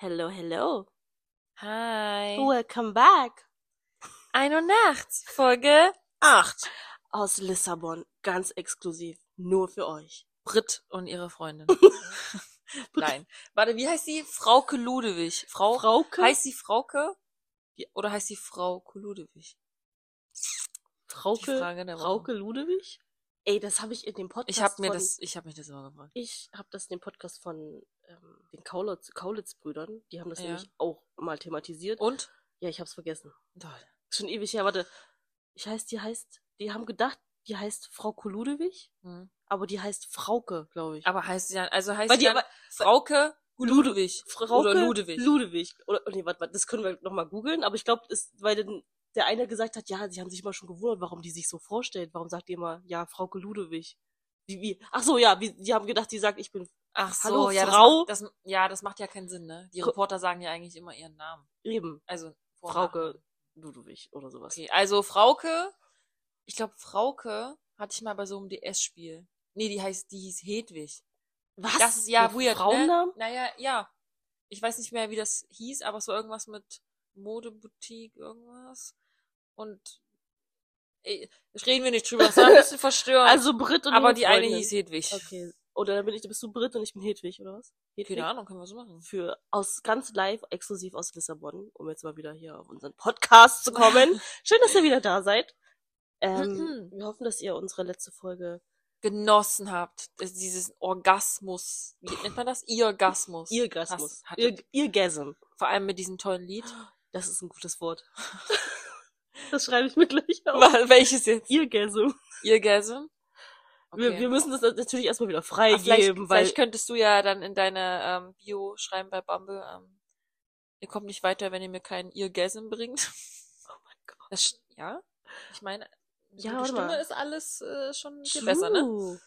Hello, hello. Hi. Welcome back. Ein und Nacht. Folge 8. Aus Lissabon. Ganz exklusiv. Nur für euch. Brit und ihre Freundin. Nein. Warte, wie heißt sie? Frauke Ludewig. Frau, Frauke? Heißt sie Frauke? Oder heißt sie Frau Ludewig? Frauke. Frauke Ludewig? Ey, das habe ich in dem Podcast Ich habe mir von, das, ich habe mich das immer gefragt. Ich habe das in dem Podcast von ähm, den Kaulitz- Kaulitz-Brüdern. Die haben das Ja. nämlich auch mal thematisiert. Und? Ja, ich hab's vergessen. Toll. Schon ewig her. Warte. Ich heißt, die heißt, die haben gedacht, die heißt Frau Ludewig, Hm. aber die heißt Frauke, glaube ich. Aber heißt sie dann, also heißt Weil die aber- Frauke Ludewig. Frauke Oder Ludewig. Ludewig. Oder, nee, warte, warte, das können wir nochmal googeln, aber ich glaube, weil denn der eine gesagt hat, ja, sie haben sich immer schon gewundert, warum die sich so vorstellt. Warum sagt die immer, ja, Frauke Ludewig? Wie, wie? Ach so, ja, wie, die haben gedacht, die sagt, ich bin Ach so, Hallo, ja, Frau? Das, das, ja, das macht ja keinen Sinn, ne? Die Reporter sagen ja eigentlich immer ihren Namen. eben Also Vor- und Frauke. Ludewig oder sowas. Okay, also Frauke, ich glaube Frauke hatte ich mal bei so einem DS-Spiel. Nee, die heißt, die hieß Hedwig. Was? Das ist ja Mit weird, Frauennamen? ne? Naja, ja. Ich weiß nicht mehr, wie das hieß, aber es war irgendwas mit Modeboutique, irgendwas. Und ey, reden wir nicht drüber, das war ein bisschen verstörend. Also Brit und aber die eine Freundin. hieß Hedwig. Okay. Oder dann bin ich, bist du Brit und ich bin Hedwig, oder was? Hedwig? Keine Ahnung, können wir so machen. Für aus ganz live, exklusiv aus Lissabon, um jetzt mal wieder hier auf unseren Podcast zu kommen. Schön, dass ihr wieder da seid. Ähm, Mhm. wir hoffen, dass ihr unsere letzte Folge Genossen habt. Dieses Orgasmus. Wie nennt man das? Ihr, hattet. Irrgasm. Vor allem mit diesem tollen Lied. Das ist ein gutes Wort. das schreibe ich mir gleich auf. Welches jetzt? Irrgasm. Irrgasm? Wir, wir müssen das natürlich erstmal wieder Ah, vielleicht, freigeben, weil vielleicht könntest du ja dann in deine ähm, Bio schreiben bei Bumble, ähm, ihr kommt nicht weiter, wenn ihr mir keinen Irrgasm bringt. Oh mein Gott. Das, ja, ich meine, eine Ja, warte Stimme mal. ist alles äh, schon viel besser, ne?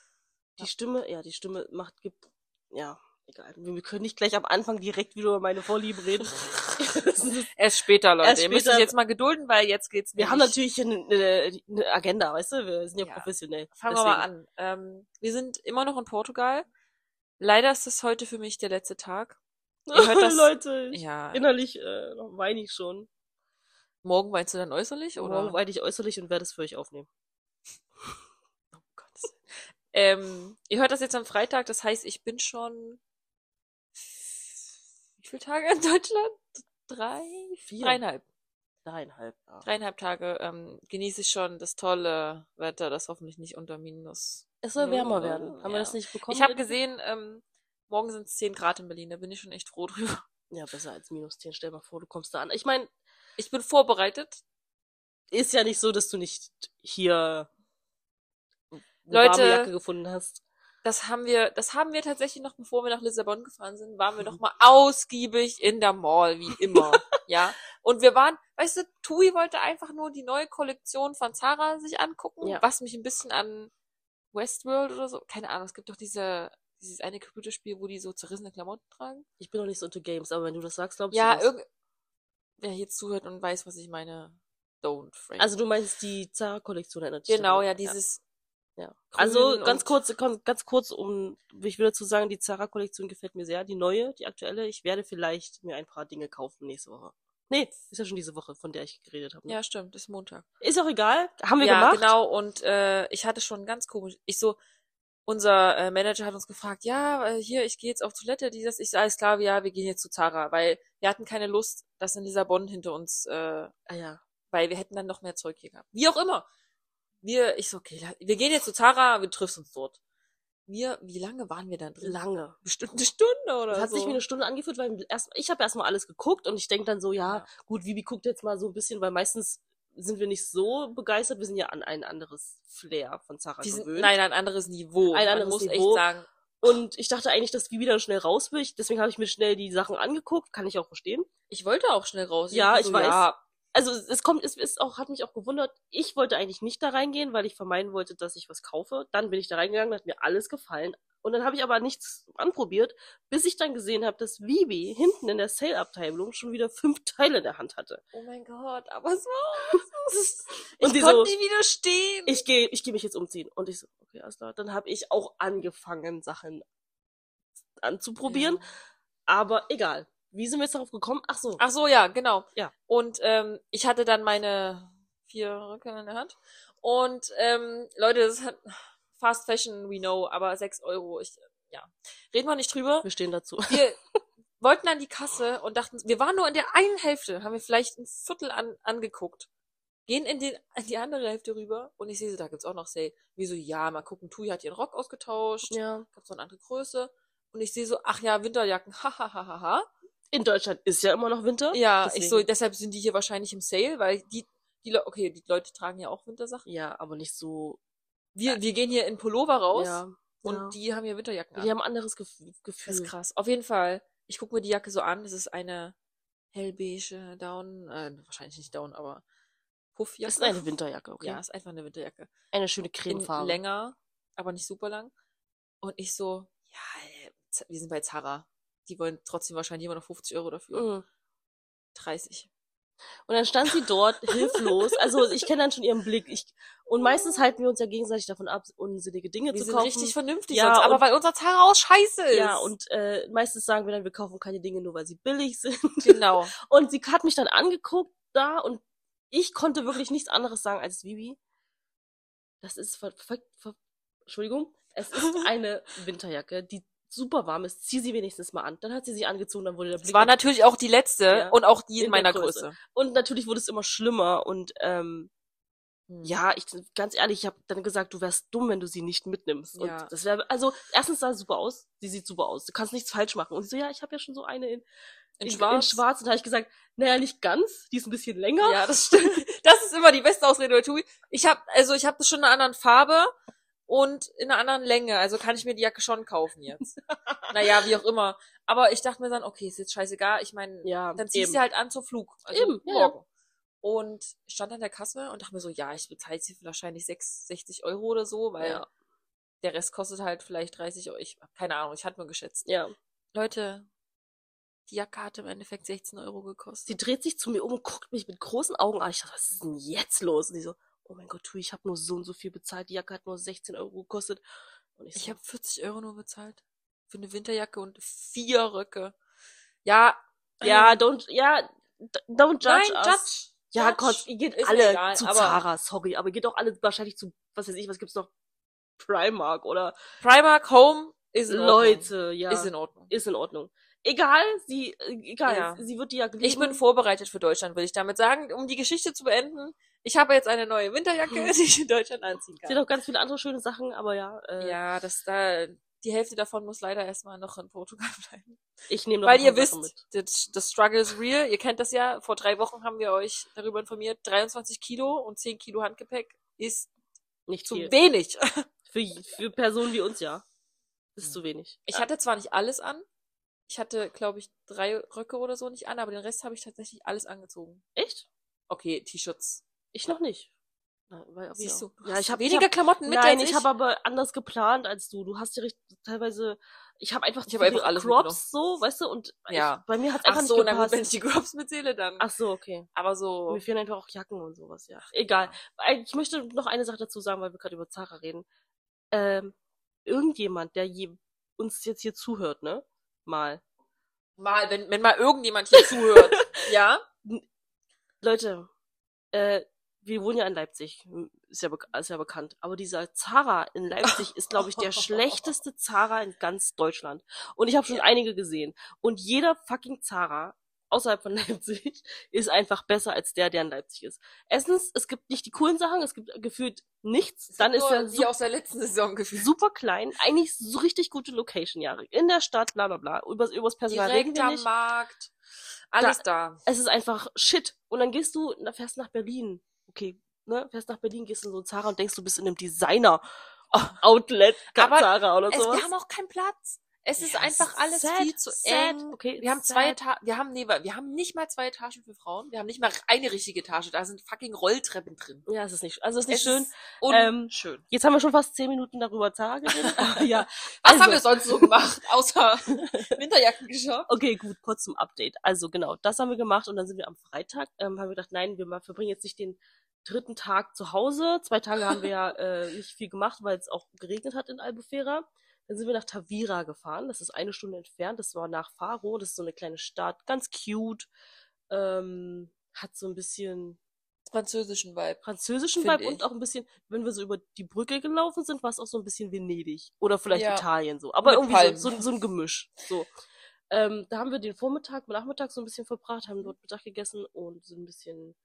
Die Stimme, ja, die Stimme macht, gibt, ja, egal. Wir wir können nicht gleich am Anfang direkt wieder über meine Vorlieben reden. Erst später, Leute. Erst ihr müsst später. euch jetzt mal gedulden, weil jetzt geht's wir haben natürlich eine, eine, Agenda, weißt du? Wir sind ja, Ja. professionell. Fangen wir mal an. Ähm, wir sind immer noch in Portugal. Leider ist das heute für mich der letzte Tag. Ihr hört das- Leute, Ja. innerlich äh, weine ich schon. Morgen weinst du dann äußerlich, oder? Morgen weine ich äußerlich und werde es für euch aufnehmen. Oh Gott. Ähm, ihr hört das jetzt am Freitag, das heißt, ich bin schon wie viele Tage in Deutschland? Drei? Vier. Dreieinhalb. Dreieinhalb. Ja. Dreieinhalb Tage ähm, genieße ich schon das tolle Wetter, das hoffentlich nicht unter Minus. Es soll wärmer werden. Haben wir Ja. das nicht bekommen? Ich habe gesehen, ähm, morgen sind es 10 Grad in Berlin, da bin ich schon echt froh drüber. Ja, besser als minus 10. Stell mal vor, du kommst da an. Ich meine, Ich bin vorbereitet. ist ja nicht so, dass du nicht hier eine Leute, warme Jacke gefunden hast. Das haben wir, das haben wir tatsächlich noch, bevor wir nach Lissabon gefahren sind, waren wir Mhm. noch mal ausgiebig in der Mall, wie immer, ja. Und wir waren, weißt du, Tui wollte einfach nur die neue Kollektion von Zara sich angucken, Ja. was mich ein bisschen an Westworld oder so, keine Ahnung, es gibt doch diese, dieses eine Computerspiel, wo die so zerrissene Klamotten tragen. Ich bin noch nicht so into Games, aber wenn du das sagst, glaubst Ja, du das. irgend, wer hier zuhört und weiß, was ich meine, don't, Frank. Also du meinst die Zara-Kollektion erinnert dich genau, daran. ja, dieses, Ja. Grün Also ganz kurz, ganz kurz, um, ich will dazu sagen, die Zara-Kollektion gefällt mir sehr, die neue, die aktuelle. Ich werde vielleicht mir ein paar Dinge kaufen nächste Woche. Nee, ist ja schon diese Woche, von der ich geredet habe. ne? ja, stimmt, ist Montag. Ist auch egal, haben wir ja, gemacht. genau. Und äh, ich hatte schon ganz komisch. Ich so, unser äh, Manager hat uns gefragt, ja, äh, hier, ich gehe jetzt auf Toilette, dieses, ich alles klar, ja, wir gehen jetzt zu Zara, weil wir hatten keine Lust, dass in Lissabon hinter uns, äh, Ah ja. weil wir hätten dann noch mehr Zeug hier gehabt. Wie auch immer. Wir, ich so, okay, wir gehen jetzt zu Zara, wir treffen uns dort. Wir, wie lange waren wir dann drin? Lange. Bestimmt eine Stunde oder Das hat so. sich wie eine Stunde angefühlt, weil erst, ich habe erstmal alles geguckt und ich denk dann so, ja, Ja. gut, Vivi guckt jetzt mal so ein bisschen, weil meistens sind wir nicht so begeistert. Wir sind ja an ein anderes Flair von Zara die sind, gewöhnt. nein, ein anderes Niveau. Ein Man anderes muss Niveau. echt sagen. Und ich dachte eigentlich, dass Vivi dann schnell raus will. Ich- Deswegen habe ich mir schnell die Sachen angeguckt. Kann ich auch verstehen. Ich wollte auch schnell raus. Ja, ich so, weiß. Ja, Also es kommt, es ist auch, hat mich auch gewundert. Ich wollte eigentlich nicht da reingehen, weil ich vermeiden wollte, dass ich was kaufe. Dann bin ich da reingegangen, hat mir alles gefallen. Und dann habe ich aber nichts anprobiert, bis ich dann gesehen habe, dass Vivi hinten in der Sale-Abteilung schon wieder fünf Teile in der Hand hatte. Oh mein Gott, aber war Ich Und die konnte so, nie widerstehen. ich gehe ich geh mich jetzt umziehen. Und ich so, okay, alles klar. Dann habe ich auch angefangen, Sachen anzuprobieren. Ja. Aber egal. Wie sind wir jetzt darauf gekommen? Ach so. Ach so, ja, genau. Ja. Und ähm, ich hatte dann meine vier Röcke in der Hand. Und ähm, Leute, das hat Fast Fashion, we know, aber sechs Euro, ich, ja. Reden wir nicht drüber. Wir stehen dazu. Wir wollten an die Kasse und dachten, wir waren nur in der einen Hälfte, haben wir vielleicht ein Viertel an, angeguckt. Gehen in, den, in die andere Hälfte rüber und ich sehe, da gibt's auch noch Sale. Wie so, ja, mal gucken, Tui hat ihren Rock ausgetauscht, Ja. gab's noch eine andere Größe. Und ich sehe so, ach ja, Winterjacken, hahaha. In Deutschland ist ja immer noch Winter. Ja, Deswegen- ich so, deshalb sind die hier wahrscheinlich im Sale, weil die, die Le- okay, die Leute tragen ja auch Wintersachen. Ja, aber nicht so. Wir, wir gehen hier in Pullover raus Ja. und ja. die haben hier Winterjacken an. die haben ein anderes Gef das Gefühl. ist krass. Auf jeden Fall, ich gucke mir die Jacke so an, das ist eine hellbeige Down, äh, wahrscheinlich nicht Down, aber Puffjacke. Das ist eine Winterjacke, okay. Ja, ist einfach eine Winterjacke. Eine schöne In Cremefarbe. länger, aber nicht super lang. Und ich so, ja, wir sind bei Zara. Die wollen trotzdem wahrscheinlich immer noch 50 Euro dafür. Mhm. 30. Und dann stand sie dort hilflos. Also ich kenne dann schon ihren Blick. Ich, und meistens halten wir uns ja gegenseitig davon ab, unsinnige Dinge Wir zu sind kaufen. richtig vernünftig Ja, sonst, aber und- weil unser auch scheiße ist. ja, und äh, meistens sagen wir dann, wir kaufen keine Dinge nur, weil sie billig sind. genau. Und sie hat mich dann angeguckt da und ich konnte wirklich nichts anderes sagen als Vivi. Das ist ver, ver, ver, Entschuldigung. Es ist eine Winterjacke, die super warm ist. Zieh sie wenigstens mal an. Dann hat sie sie angezogen, dann wurde der Blick war natürlich auch die letzte Ja. und auch die in, In meiner Größe. Größe. und natürlich wurde es immer schlimmer und ähm, Hm. ja, ich ganz ehrlich, ich habe dann gesagt, du wärst dumm, wenn du sie nicht mitnimmst. Und Ja. das wäre also erstens sah sie super aus, sie sieht super aus. Du kannst nichts falsch machen. Und sie so, ja, ich habe ja schon so eine in, In in schwarz. In schwarz. Und da habe ich gesagt, naja, nicht ganz, die ist ein bisschen länger. Ja, das stimmt. Das ist immer die beste Ausrede bei Tui. Ich habe also ich habe das schon in einer anderen Farbe und in einer anderen Länge, also kann ich mir die Jacke schon kaufen jetzt. naja, wie auch immer. Aber ich dachte mir dann, okay, ist jetzt scheißegal. Ich meine, Ja, dann zieh ich eben. sie halt an zum Flug. Also Eben, ja, morgen. Und ich stand an der Kasse und dachte mir so, ja, ich bezahle jetzt hier wahrscheinlich 6, 60 Euro oder so, weil Ja. der Rest kostet halt vielleicht 30 Euro. Ich hab keine Ahnung, ich hatte nur geschätzt. Ja. Leute, die Jacke hat im Endeffekt 16 Euro gekostet. Sie dreht sich zu mir um und guckt mich mit großen Augen an. Ich dachte, was ist denn jetzt los? Und sie so, oh mein Gott, tu, ich habe nur so und so viel bezahlt. Die Jacke hat nur 16 Euro gekostet. Und ich, so, Ich habe 40 Euro nur bezahlt. Für eine Winterjacke und vier Röcke. Ja. ja, ähm, don't, ja, don't judge nein, us. judge. Ja, judge. Gott, ihr geht Ist alle egal, zu Zara, sorry, aber ihr geht auch alle wahrscheinlich zu, was weiß ich, was gibt's noch? Primark oder Primark Home ist in Ordnung. Leute, ja. Ist in Ordnung. ist in Ordnung. Egal, sie, äh, egal, Ja. sie wird die Jacke Ich bin vorbereitet für Deutschland, will ich damit sagen. Um die Geschichte zu beenden, ich habe jetzt eine neue Winterjacke, die ich in Deutschland anziehen Sie hat kann. auch ganz viele andere schöne Sachen, aber ja, äh, Ja, das da, die Hälfte davon muss leider erstmal noch in Portugal bleiben. ich nehme noch Weil ihr wisst, Sachen mit. das, das Struggle is real. Ihr kennt das ja. Vor drei Wochen haben wir euch darüber informiert. 23 Kilo und 10 Kilo Handgepäck ist Nicht zu viel. wenig. Für, für Personen wie uns, ja. Das ist Ja. zu wenig. Ich hatte zwar nicht alles an. Ich hatte, glaube ich, drei Röcke oder so nicht an, aber den Rest habe ich tatsächlich alles angezogen. Echt? Okay, T-Shirts. Ich noch nicht. Na, weil, Siehst ja. du, Ja, ich habe weniger Klamotten mit Nein, als ich habe aber anders geplant als du. Du hast ja richtig, teilweise, ich habe einfach Ich hab einfach alles Crops so, weißt du, und Ja. ich, bei mir hat Ach einfach so, nicht na gut, gepasst. wenn ich die Crops mitzähle, dann. Ach so, okay. aber so. Mir fehlen einfach auch Jacken und sowas, ja. Egal. Weil Ich möchte noch eine Sache dazu sagen, weil wir gerade über Zara reden. Ähm, irgendjemand, der je, uns jetzt hier zuhört, ne? Mal. Mal, wenn, wenn mal irgendjemand hier zuhört. ja? Leute, äh, wir wohnen ja in Leipzig, ist ja, ist ja bekannt. Aber dieser Zara in Leipzig ist, glaube ich, der schlechteste Zara in ganz Deutschland. Und ich habe schon einige gesehen. Und jeder fucking Zara außerhalb von Leipzig ist einfach besser als der, der in Leipzig ist. Erstens, es gibt nicht die coolen Sachen, es gibt gefühlt nichts. Dann ist er super, aus der letzten Saison gefühlt. super klein, eigentlich so richtig gute Location, ja. In der Stadt, bla bla bla. Übers, übers Personal Direkt am nicht. Markt. Alles da. es ist einfach shit. Und dann gehst du, na, fährst nach Berlin. Okay, ne? Fährst nach Berlin, gehst in so ein Zara und denkst, du bist in einem Designer-Outlet, Zara oder sowas. wir haben auch keinen Platz. Es ist Ja, einfach alles sad, viel zu sad. eng. Okay, Wir haben sad. zwei Etagen, wir haben, nee, wir haben nicht mal zwei Etagen für Frauen. Wir haben nicht mal eine richtige Etage. Da sind fucking Rolltreppen drin. Ja, es ist nicht, also es ist nicht Es schön. ist Ähm, unschön. Jetzt haben wir schon fast zehn Minuten darüber Zara geredet. Ja. Was also- haben wir sonst so gemacht, außer Winterjacken geshoppt? Okay, gut, kurz zum Update. Also genau, das haben wir gemacht und dann sind wir am Freitag, ähm, haben wir gedacht, nein, wir mal verbringen jetzt nicht den dritten Tag zu Hause. Zwei Tage haben wir ja äh, nicht viel gemacht, weil es auch geregnet hat in Albufera. Dann sind wir nach Tavira gefahren. Das ist eine Stunde entfernt. Das war nach Faro. Das ist so eine kleine Stadt. Ganz cute. Ähm, hat so ein bisschen Französischen Vibe. französischen Vibe und ich. auch ein bisschen, wenn wir so über die Brücke gelaufen sind, war es auch so ein bisschen Venedig. Oder vielleicht Ja. Italien so. Aber Mit irgendwie Palmen. so, so, so ein Gemisch. So. Ähm, da haben wir den Vormittag, Nachmittag so ein bisschen verbracht, haben dort Mittag gegessen und sind ein bisschen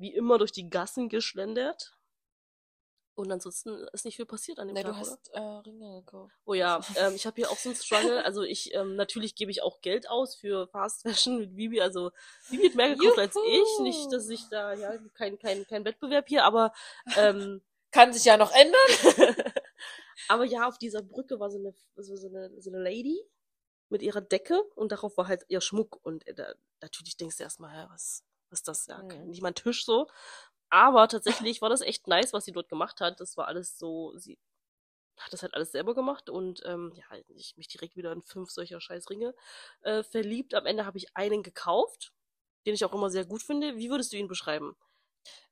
wie immer durch die Gassen geschlendert. Und ansonsten ist nicht viel passiert an dem Ne, Tag, du hast äh, Ringe gekauft. Oh ja, ähm, ich habe hier auch so einen Struggle. Also ich, ähm, natürlich gebe ich auch Geld aus für Fast Fashion mit Bibi. Also Bibi hat mehr gekauft als ich. Juhu. Nicht, dass ich da, ja, kein, kein, kein Wettbewerb hier, aber ähm, Kann sich ja noch ändern. aber ja, auf dieser Brücke war so eine, so, eine, so eine Lady mit ihrer Decke und darauf war halt ihr Schmuck. Und äh, da, natürlich denkst du erstmal, ja, was ist das? Ja, Mhm. nicht mein Tisch so. Aber tatsächlich war das echt nice, was sie dort gemacht hat. Das war alles so, sie hat das halt alles selber gemacht und ähm, ja, ich mich direkt wieder in fünf solcher Scheißringe äh, verliebt. Am Ende habe ich einen gekauft, den ich auch immer sehr gut finde. Wie würdest du ihn beschreiben?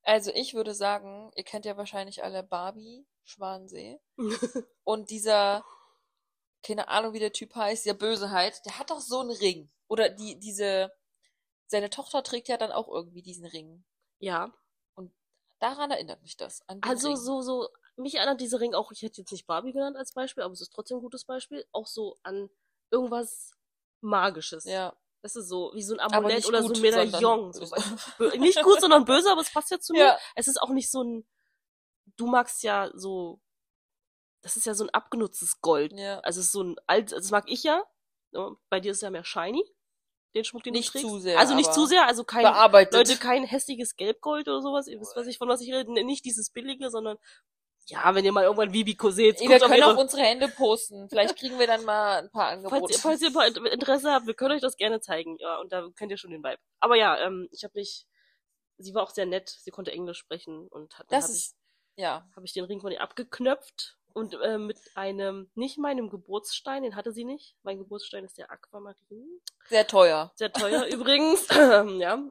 Also ich würde sagen, ihr kennt ja wahrscheinlich alle Barbie Schwansee. Und dieser, keine Ahnung, wie der Typ heißt, der Böseheit, der hat doch so einen Ring. Oder die, diese, seine Tochter trägt ja dann auch irgendwie diesen Ring. ja, Daran erinnert mich das. Also Ring. so, so, mich erinnert dieser Ring auch, ich hätte jetzt nicht Barbie genannt als Beispiel, aber es ist trotzdem ein gutes Beispiel, auch so an irgendwas Magisches. Ja, Das ist so, wie so ein Amulett oder gut, so ein Medaillon. So, nicht gut, sondern böse, aber es passt ja zu mir. Ja. Es ist auch nicht so ein, du magst ja so, das ist ja so ein abgenutztes Gold. Ja. Also es ist so ein alt, das mag ich ja. Ne? Bei dir ist es ja mehr shiny, den Schmuck, den Nicht du trägst. zu sehr, Also nicht zu sehr, also kein, Bearbeitet. Leute, kein hässliches Gelbgold oder sowas. Ihr wisst, was ich, von was ich rede. Nicht dieses billige, sondern, ja, wenn ihr mal irgendwann Vibico seht, wir auf können ihre- auch unsere Hände posten. Vielleicht kriegen wir dann mal ein paar Falls Angebote. ihr, falls ihr mal Interesse habt, wir können euch das gerne zeigen. Ja, und da kennt ihr schon den Vibe. Aber ja, ähm, ich habe mich, sie war auch sehr nett, sie konnte Englisch sprechen und hat, das habe ich, ist, ja. hab ich den Ring von ihr abgeknöpft und äh, mit einem, nicht meinem Geburtsstein, den hatte sie nicht. Mein Geburtsstein ist der Aquamarin. Sehr teuer. Sehr teuer übrigens. ja.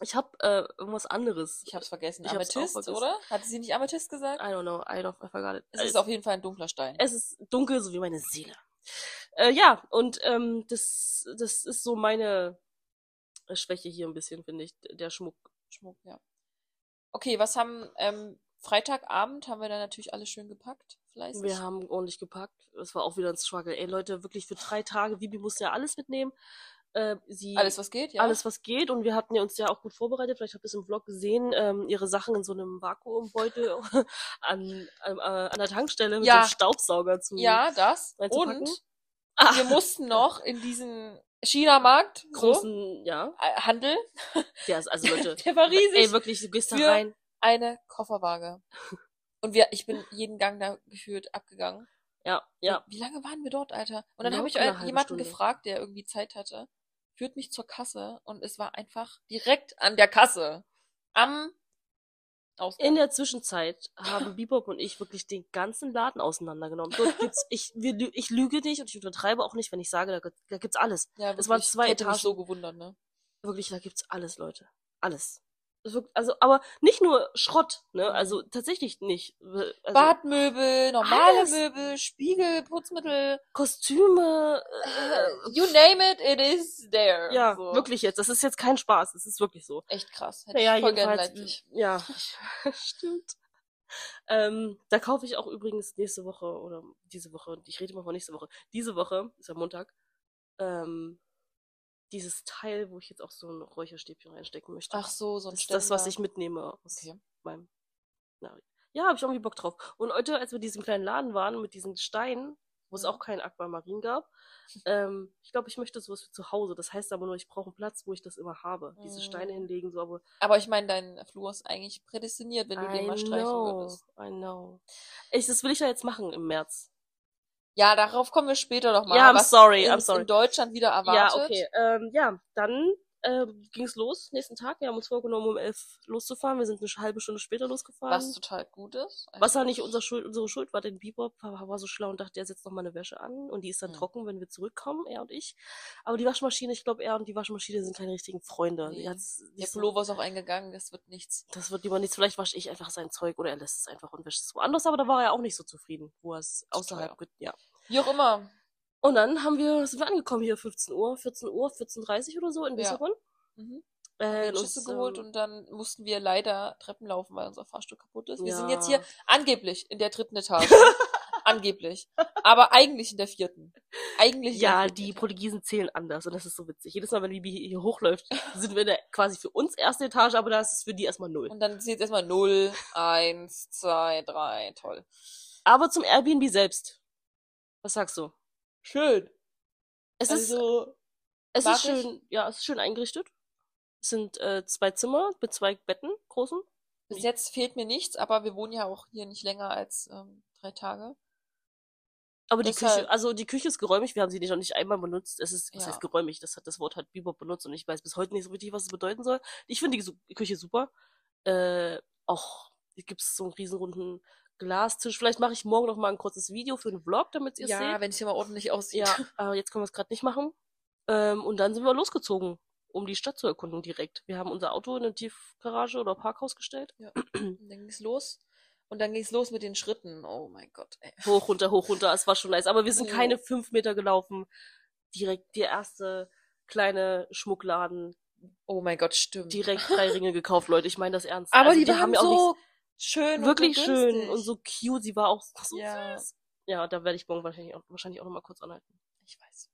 Ich habe äh, irgendwas anderes. Ich hab's vergessen. Ich hab's Amethyst, vergessen. oder? Hatte sie nicht Amethyst gesagt? I don't know, I don't, I forgot it. Es ist auf jeden Fall ein dunkler Stein. Es ist dunkel, so wie meine Seele. Äh, ja, und ähm, das, das ist so meine Schwäche hier ein bisschen, finde ich, der Schmuck. Schmuck, ja. Okay, was haben, ähm, Freitagabend haben wir dann natürlich alles schön gepackt, fleißig. Wir haben ordentlich gepackt. Es war auch wieder ein Struggle. Ey, Leute, wirklich für drei Tage. Vibi musste ja alles mitnehmen. Äh, sie, alles, was geht, ja. alles, was geht. Und wir hatten ja uns ja auch gut vorbereitet. Vielleicht habt ihr es im Vlog gesehen. Ähm, ihre Sachen in so einem Vakuumbeutel an, an, äh, an der Tankstelle mit Ja. so einem Staubsauger zu Ja, das. Und Ah, wir mussten noch in diesen China-Markt, so, großen, ja. äh, Handel, ist, also Leute, der war riesig, ey, wirklich, du gehst da rein. eine Kofferwaage. Und wir, ich bin jeden Gang da gefühlt abgegangen. Ja, ja. Wie lange waren wir dort, Alter? Und dann Noch habe ich äh, jemanden Stunde. gefragt, der irgendwie Zeit hatte, führt mich zur Kasse und es war einfach direkt an der Kasse. Am Ausgang. In der Zwischenzeit haben Bebop und ich wirklich den ganzen Laden auseinandergenommen. Dort gibt's, ich, wir, ich lüge nicht und ich untertreibe auch nicht, wenn ich sage, da, da gibt's alles. ja, es waren wirklich, zwei hätte mich Etagen. so gewundert, ne? Wirklich, da gibt's alles, Leute. Alles. Also, aber nicht nur Schrott, ne? Mhm. Also tatsächlich nicht. Also, Badmöbel, normale alles. Möbel, Spiegel, Putzmittel, Kostüme, äh, äh, you name it, it is there. ja, so. wirklich jetzt. Das ist jetzt kein Spaß. Das ist wirklich so. Echt krass. Hätte Ja, ich voll jedenfalls. Ja, stimmt. Ähm, da kaufe ich auch übrigens nächste Woche oder diese Woche, ich rede immer von nächste Woche, diese Woche, ist ja Montag, ähm, dieses Teil, wo ich jetzt auch so ein Räucherstäbchen reinstecken möchte. Ach so, so ein das ist das, was ich mitnehme aus Okay. meinem. Na, ja, habe ich irgendwie Bock drauf. Und heute, als wir in diesem kleinen Laden waren mit diesen Steinen, wo es Mhm. auch keinen Aquamarin gab, ähm, ich glaube, ich möchte sowas für zu Hause. Das heißt aber nur, ich brauche einen Platz, wo ich das immer habe. Diese Steine Mhm. hinlegen, so, aber Aber ich meine, dein Flur ist eigentlich prädestiniert, wenn du den I mal streichen know, würdest. I know. Ich, das will ich ja jetzt machen im März. Ja, darauf kommen wir später noch mal. Ja, I'm was sorry, I'm sorry. in Deutschland wieder erwartet. Ja, okay. Ähm, ja, dann ähm, ging es los, nächsten Tag. Wir haben uns vorgenommen, um elf loszufahren. Wir sind eine halbe Stunde später losgefahren. Was total gut ist. Was war nicht unser Schuld, unsere Schuld war, denn Bebop war, war so schlau und dachte, er setzt noch mal eine Wäsche an und die ist dann Hm. trocken, wenn wir zurückkommen, er und ich. Aber die Waschmaschine, ich glaube, er und die Waschmaschine sind keine richtigen Freunde. Nee. Der nicht so- Pullover ist auch eingegangen, das wird nichts. das wird lieber nichts. Vielleicht wasche ich einfach sein Zeug oder er lässt es einfach und wäscht es woanders. Aber da war er auch nicht so zufrieden, wo er es außerhalb, ja. Wie auch immer. Und dann haben wir, sind wir angekommen hier 15 Uhr, 14 Uhr, 14.30 Uhr oder so in Ja. Lissabon. Mhm. Äh, Schüsse uns, geholt ähm, und dann mussten wir leider Treppen laufen, weil unser Fahrstuhl kaputt ist. Wir sind Ja. jetzt hier angeblich in der dritten Etage. angeblich. Aber eigentlich in der vierten. Eigentlich Ja, vierten die. Portugiesen zählen anders und das ist so witzig. Jedes Mal, wenn Bibi hier, hochläuft, sind wir in der, quasi für uns erste Etage, aber da ist es für die erstmal null. Und dann ist jetzt erstmal 0, 1, 2, 3, toll. Aber zum Airbnb selbst. Was sagst du? Schön. Es ist, Also, es mag ist schön, ja, es ist schön eingerichtet. Es sind äh, zwei Zimmer mit zwei Betten, großen. bis jetzt fehlt mir nichts, aber wir wohnen ja auch hier nicht länger als ähm, drei Tage. Aber die Deshalb- Küche, also die Küche ist geräumig, wir haben sie nicht noch nicht einmal benutzt. Es ist, was Ja. heißt geräumig? Das hat das Wort hat Bebop benutzt und ich weiß bis heute nicht so richtig, was es bedeuten soll. Ich finde die Su- Küche super. Äh, auch gibt's so einen riesenrunden Glastisch. Vielleicht mache ich morgen noch mal ein kurzes Video für einen Vlog, damit ihr es Ja, seht. wenn es hier mal ordentlich aussieht. Ja, aber jetzt können wir es gerade nicht machen. Ähm, und dann sind wir losgezogen, um die Stadt zu erkunden direkt. Wir haben unser Auto in eine Tiefgarage oder Parkhaus gestellt. Ja. Und dann ging's los. Und dann ging's los mit den Schritten. Oh mein Gott, ey. Hoch, runter, hoch, runter. Es war schon nice. Aber wir sind keine fünf Meter gelaufen. Direkt der erste kleine Schmuckladen. Oh mein Gott, stimmt. Direkt drei Ringe gekauft, Leute. Ich meine das ernst. Aber Also, die waren ja auch so schön wirklich und so schön günstig. und so cute. Sie war auch so Ja. süß. Ja, da werde ich morgen wahrscheinlich auch, wahrscheinlich auch noch mal kurz anhalten. Ich weiß.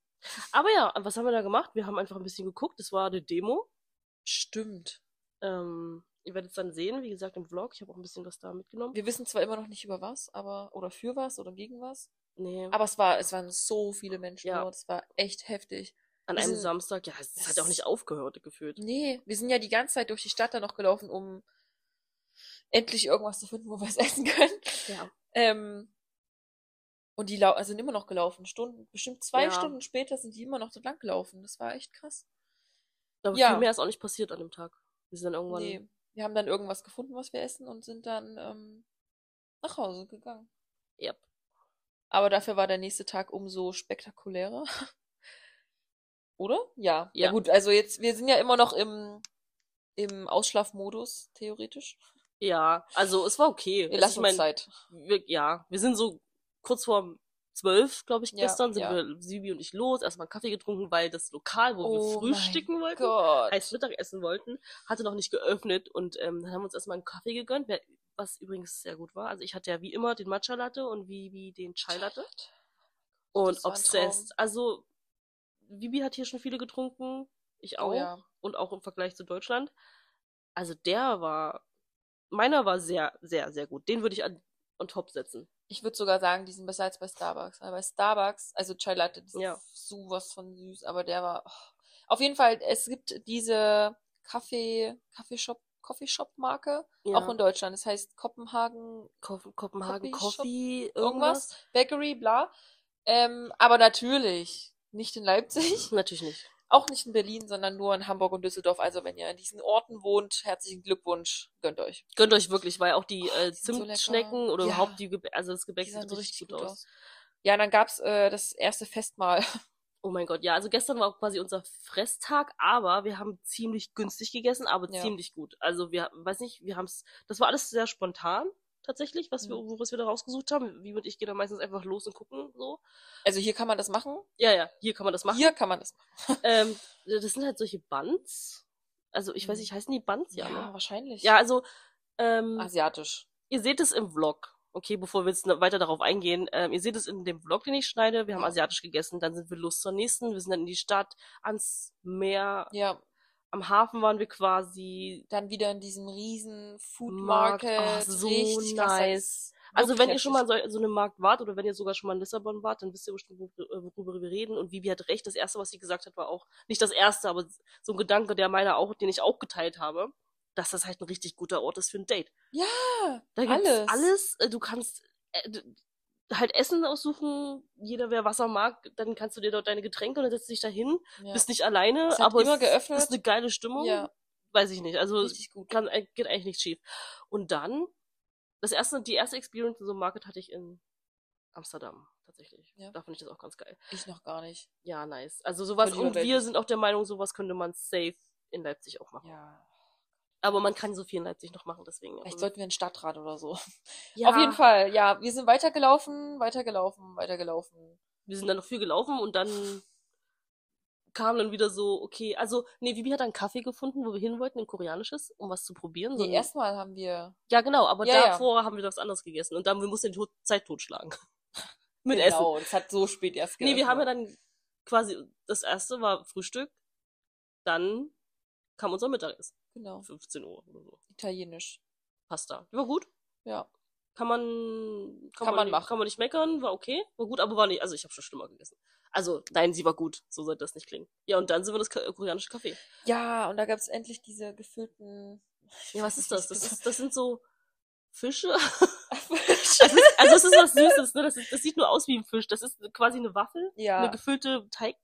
Aber ja, was haben wir da gemacht? Wir haben einfach ein bisschen geguckt. Es war eine Demo. Stimmt. Ähm, ihr werdet es dann sehen, wie gesagt, im Vlog. Ich habe auch ein bisschen was da mitgenommen. Wir wissen zwar immer noch nicht über was, aber oder für was oder gegen was, Nee, aber es war es waren so viele Menschen Ja. dort, es war echt heftig. an wir einem sind- Samstag, ja, es hat ja auch nicht aufgehört gefühlt. Nee, wir sind ja die ganze Zeit durch die Stadt dann noch gelaufen, um endlich irgendwas zu finden, wo wir es essen können. Ja. Ähm, und die lau also sind immer noch gelaufen. Stunden, bestimmt zwei Ja. Stunden später sind die immer noch so lang gelaufen. Das war echt krass. Aber Ja. viel mehr ist auch nicht passiert an dem Tag. Wir sind dann irgendwann. Nee. Wir haben dann irgendwas gefunden, was wir essen und sind dann ähm, nach Hause gegangen. Yep. Aber dafür war der nächste Tag umso spektakulärer. Oder? Ja. Ja Ja. gut, also jetzt, wir sind ja immer noch im, im Ausschlafmodus, theoretisch. Ja, also es war okay. Wir Es- lassen ich mein, Zeit. Wir, ja, wir sind so kurz vor zwölf, glaube ich, Ja, gestern sind ja. wir, Sibi und ich los, erstmal einen Kaffee getrunken, weil das Lokal, wo wir Oh frühstücken wollten, Gott. heißt Mittagessen wollten, hatte noch nicht geöffnet und ähm, dann haben wir uns erstmal einen Kaffee gegönnt, was übrigens sehr gut war. Also ich hatte ja wie immer den Matcha Latte und wie, wie den Chai Latte und obsessed. Also Vibi hat hier schon viele getrunken, ich auch Oh ja. und auch im Vergleich zu Deutschland. Also der war, meiner war sehr, sehr, sehr gut. Den würde ich an on top setzen. Ich würde sogar sagen, die sind besser als bei Starbucks. Weil bei Starbucks, also Chai Latte, die sind Ja. sowas von süß, aber der war. Oh. Auf jeden Fall, es gibt diese Kaffee, Kaffeeshop, Coffeeshop-Marke, Ja. auch in Deutschland. Das heißt Kopenhagen Ko- Kopenhagen Coffee Coffee, irgendwas, irgendwas. Bakery, bla. Ähm, aber natürlich nicht in Leipzig, Natürlich nicht. Auch nicht in Berlin, sondern nur in Hamburg und Düsseldorf. Also wenn ihr in diesen Orten wohnt, herzlichen Glückwunsch, gönnt euch. Gönnt euch wirklich, weil auch die Oh, äh, die so Zimtschnecken lecker. oder Ja. überhaupt die Gebäck, also das Gebäck sieht so richtig gut aus. Ja, und dann gab's äh, das erste Festmahl. Oh mein Gott, ja, also gestern war auch quasi unser Fresstag, aber wir haben ziemlich günstig gegessen, aber Ja. ziemlich gut. Also wir, weiß nicht, wir haben es, das war alles sehr spontan tatsächlich, was wir, Mhm. woraus wir da rausgesucht haben. Wie und ich gehen da meistens einfach los und gucken so. Also hier kann man das machen. Ja, ja, hier kann man das machen. Hier kann man das machen. Ähm, das sind halt solche Buns. Also ich weiß Mhm. nicht, heißen die Buns? Ja, ne? wahrscheinlich. Ja, also ähm, Asiatisch. ihr seht es im Vlog. Okay, bevor wir jetzt weiter darauf eingehen, ähm, ihr seht es in dem Vlog, den ich schneide. Wir haben Ja. asiatisch gegessen, dann sind wir los zur nächsten. Wir sind dann in die Stadt, ans Meer. Ja, Am Hafen waren wir quasi. dann wieder in diesem riesen Food. Market. Oh, so Richtig nice. Also wenn ihr schon mal in so, so einem Markt wart oder wenn ihr sogar schon mal in Lissabon wart, dann wisst ihr bestimmt, wor- worüber wir reden. Und Vivi hat recht, das Erste, was sie gesagt hat, war auch, nicht das Erste, aber so ein Gedanke, der meiner auch, den ich auch geteilt habe, dass das halt ein richtig guter Ort ist für ein Date. Ja, Da gibt's alles. alles. äh, Du kannst äh, halt Essen aussuchen. Jeder, wer Wasser mag, dann kannst du dir dort deine Getränke und dann setzt du dich da hin. Ja. Bist nicht alleine, Es hat aber immer es ist eine geile Stimmung. Ja, Weiß ich nicht. Also richtig gut. kann, äh, geht eigentlich nicht schief. Und dann, das erste, die erste Experience in so einem Market hatte ich in Amsterdam, tatsächlich. Ja. Da fand ich das auch ganz geil. Ich noch gar nicht. Ja, nice. Also sowas, und wir sind auch der Meinung, sowas könnte man safe in Leipzig auch machen. Ja. Aber man kann so viel in Leipzig noch machen, deswegen. Vielleicht aber- sollten wir einen Stadtrat oder so. ja, Auf jeden Fall, ja. Wir sind weitergelaufen, weitergelaufen, weitergelaufen. Wir sind dann noch viel gelaufen und dann kam dann wieder so, okay, also, nee, Vivi hat einen Kaffee gefunden, wo wir hin wollten, ein koreanisches, um was zu probieren. Nee, erstmal haben wir. ja, genau, aber Ja, ja. davor haben wir was anderes gegessen und dann, wir mussten die Tot Zeit totschlagen. Mit Essen. genau, es hat so spät erst Nee, wir haben ja dann quasi, das erste war Frühstück, dann kam unser Mittagessen, Genau, 15 Uhr oder so. italienisch. Pasta. Die war gut. Ja. Kann man, Kann man nicht, machen. Kann man nicht meckern, war okay, war gut, aber war nicht, also ich habe schon schlimmer gegessen. Also, nein, sie war gut, so sollte das nicht klingen. Ja, und dann sind wir das Ka- koreanische Café. Ja, und da gab es endlich diese gefüllten. Ja, was ist das? Das, ist, das sind so Fische. ist. Also, es- also es ist was Süßes, ne? Das, ist, das sieht nur aus wie ein Fisch. Das ist quasi eine Waffel, ja. eine gefüllte Teig.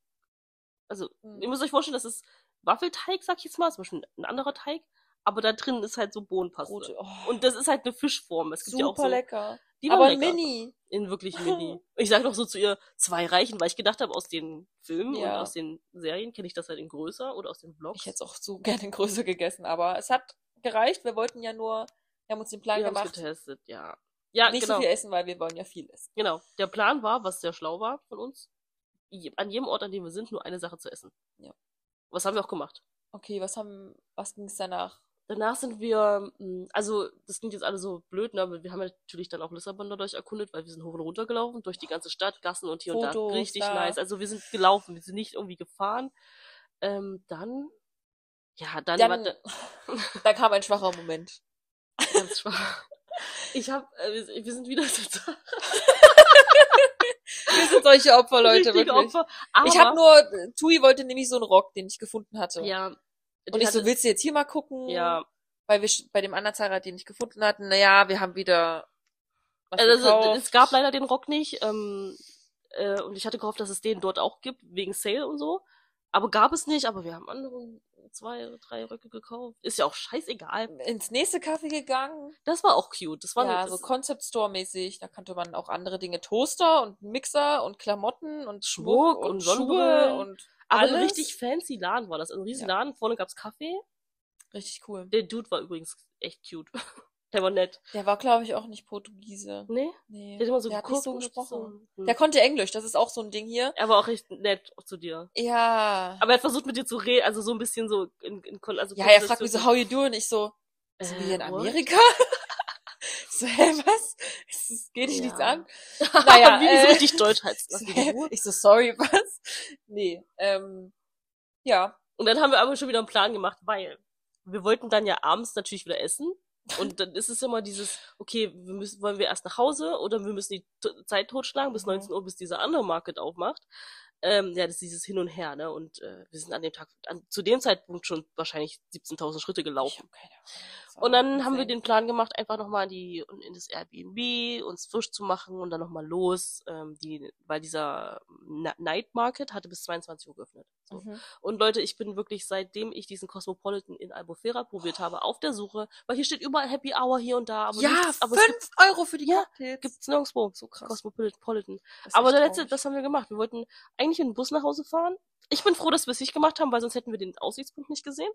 Also, Hm. ihr müsst euch vorstellen, das ist Waffelteig, sag ich jetzt mal, zum Beispiel ein anderer Teig, aber da drin ist halt so Bohnenpaste. Rote. Oh, Und das ist halt eine Fischform. Es gibt ja auch super so, lecker. die waren Aber lecker. Mini. In wirklich mini. Ich sag noch so zu ihr, zwei reichen, weil ich gedacht habe, aus den Filmen und Ja. aus den Serien kenne ich das halt in größer oder aus den Vlogs. Ich hätte es auch so gerne in Größe gegessen, aber es hat gereicht. Wir wollten ja nur, wir haben uns den Plan wir gemacht, getestet, ja. Ja, nicht genau. so viel essen, weil wir wollen ja viel essen. Genau. Der Plan war, was sehr schlau war von uns, an jedem Ort, an dem wir sind, nur eine Sache zu essen. Ja. Was haben wir auch gemacht. Okay, was haben, was ging es danach? Danach sind wir, mh, also das klingt jetzt alle so blöd, ne, aber wir haben natürlich dann auch Lissabon dadurch erkundet, weil wir sind hoch und runter gelaufen, durch die ganze Stadt, Gassen und hier und Fotos da. Richtig da. nice. Also wir sind gelaufen, wir sind nicht irgendwie gefahren. Ähm, dann, ja, dann, Dann, da, da kam ein schwacher Moment. ganz schwach. Ich hab, äh, wir, wir sind wieder total Wir sind solche Opfer, Leute, richtige wirklich. Opfer. Aber, Ich habe nur, Tui wollte nämlich so einen Rock, den ich gefunden hatte. ja, Und ich so, willst du jetzt hier mal gucken? ja, Weil wir bei dem anderen Zahnrad, den ich gefunden hatten, naja, wir haben wieder was Also, gekauft. es gab leider den Rock nicht. Ähm, äh, und ich hatte gehofft, dass es den dort auch gibt, wegen Sale und so. Aber gab es nicht, aber wir haben andere zwei, drei Röcke gekauft. Ist ja auch scheißegal. ins nächste Café gegangen. Das war auch cute. Das war ja, so Concept Store mäßig. Da kannte man auch andere Dinge. Toaster und Mixer und Klamotten und Schmuck, Schmuck und, und Schuhe und aber alles. ein richtig fancy Laden war das. Ein riesen Ja. Laden. Vorne gab's Kaffee. Richtig cool. Der Dude war übrigens echt cute. Der war nett. Der war, glaube ich, auch nicht Portugiese. Nee? Nee. Der hat immer so der hat nicht so gesprochen. So. Der konnte Englisch, das ist auch so ein Ding hier. er war auch echt nett zu dir. Ja. Aber er hat versucht mit dir zu reden, also so ein bisschen so in, in also ja, er fragt mich so, how you doing? Ich so, so wie Äh, in what? Amerika? So, hä, was? Es geht dich Ja. nichts an? Naja, wie so äh, richtig deutsch heißt das. Hä? Ich so, sorry, was? Nee, ähm, ja. Und dann haben wir aber schon wieder einen Plan gemacht, weil wir wollten dann ja abends natürlich wieder essen. Und dann ist es immer dieses, okay, wir müssen, wollen wir erst nach Hause oder wir müssen die Zeit totschlagen bis Mhm. 19 Uhr, bis dieser andere Market aufmacht. Ähm, ja, das ist dieses Hin und Her, ne? Und äh, wir sind an dem Tag, an, zu dem Zeitpunkt schon wahrscheinlich 17.000 Schritte gelaufen. Und dann haben wir den Plan gemacht, einfach nochmal in die in das Airbnb uns frisch zu machen und dann nochmal los, ähm, die, weil dieser Night Market hatte bis 22 Uhr geöffnet. So. Mhm. Und Leute, ich bin wirklich, seitdem ich diesen Cosmopolitan in Albufera probiert habe, auf der Suche, weil hier steht überall Happy Hour hier und da, aber ja, nichts, aber es fünf Euro für die Ja, Cocktails. gibt's nirgendwo. so krass. Cosmopolitan. Aber der letzte, das haben wir gemacht. Wir wollten eigentlich in den Bus nach Hause fahren. Ich bin froh, dass wir es nicht gemacht haben, weil sonst hätten wir den Aussichtspunkt nicht gesehen.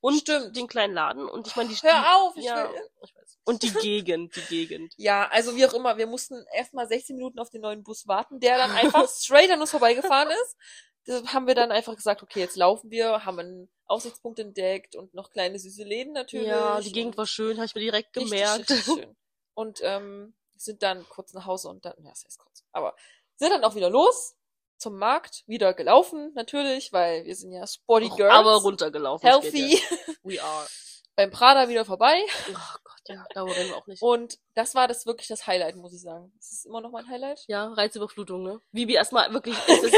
Und Stimmt. den kleinen Laden. Und ich meine, die Hör auf, ich ja, will. ich weiß. Und die Gegend, die Gegend. Ja, also wie auch immer, wir mussten erstmal 16 Minuten auf den neuen Bus warten, der dann einfach straight an uns vorbeigefahren ist. Da haben wir dann einfach gesagt, okay, jetzt laufen wir, haben einen Aussichtspunkt entdeckt und noch kleine süße Läden natürlich. Ja, die Gegend war schön, habe ich mir direkt richtig, gemerkt. Richtig schön. Und ähm, sind dann kurz nach Hause und dann, ja, das heißt kurz, aber sind dann auch wieder los zum Markt, wieder gelaufen natürlich, weil wir sind ja Sporty Girls. Aber runtergelaufen. Healthy. We are. Beim Prada wieder vorbei. Oh ja, darüber reden wir auch nicht. Und das war das wirklich das Highlight, muss ich sagen. Das ist immer noch mein Highlight. Ja, Reizüberflutung, ne? Vibi erstmal wirklich, es ist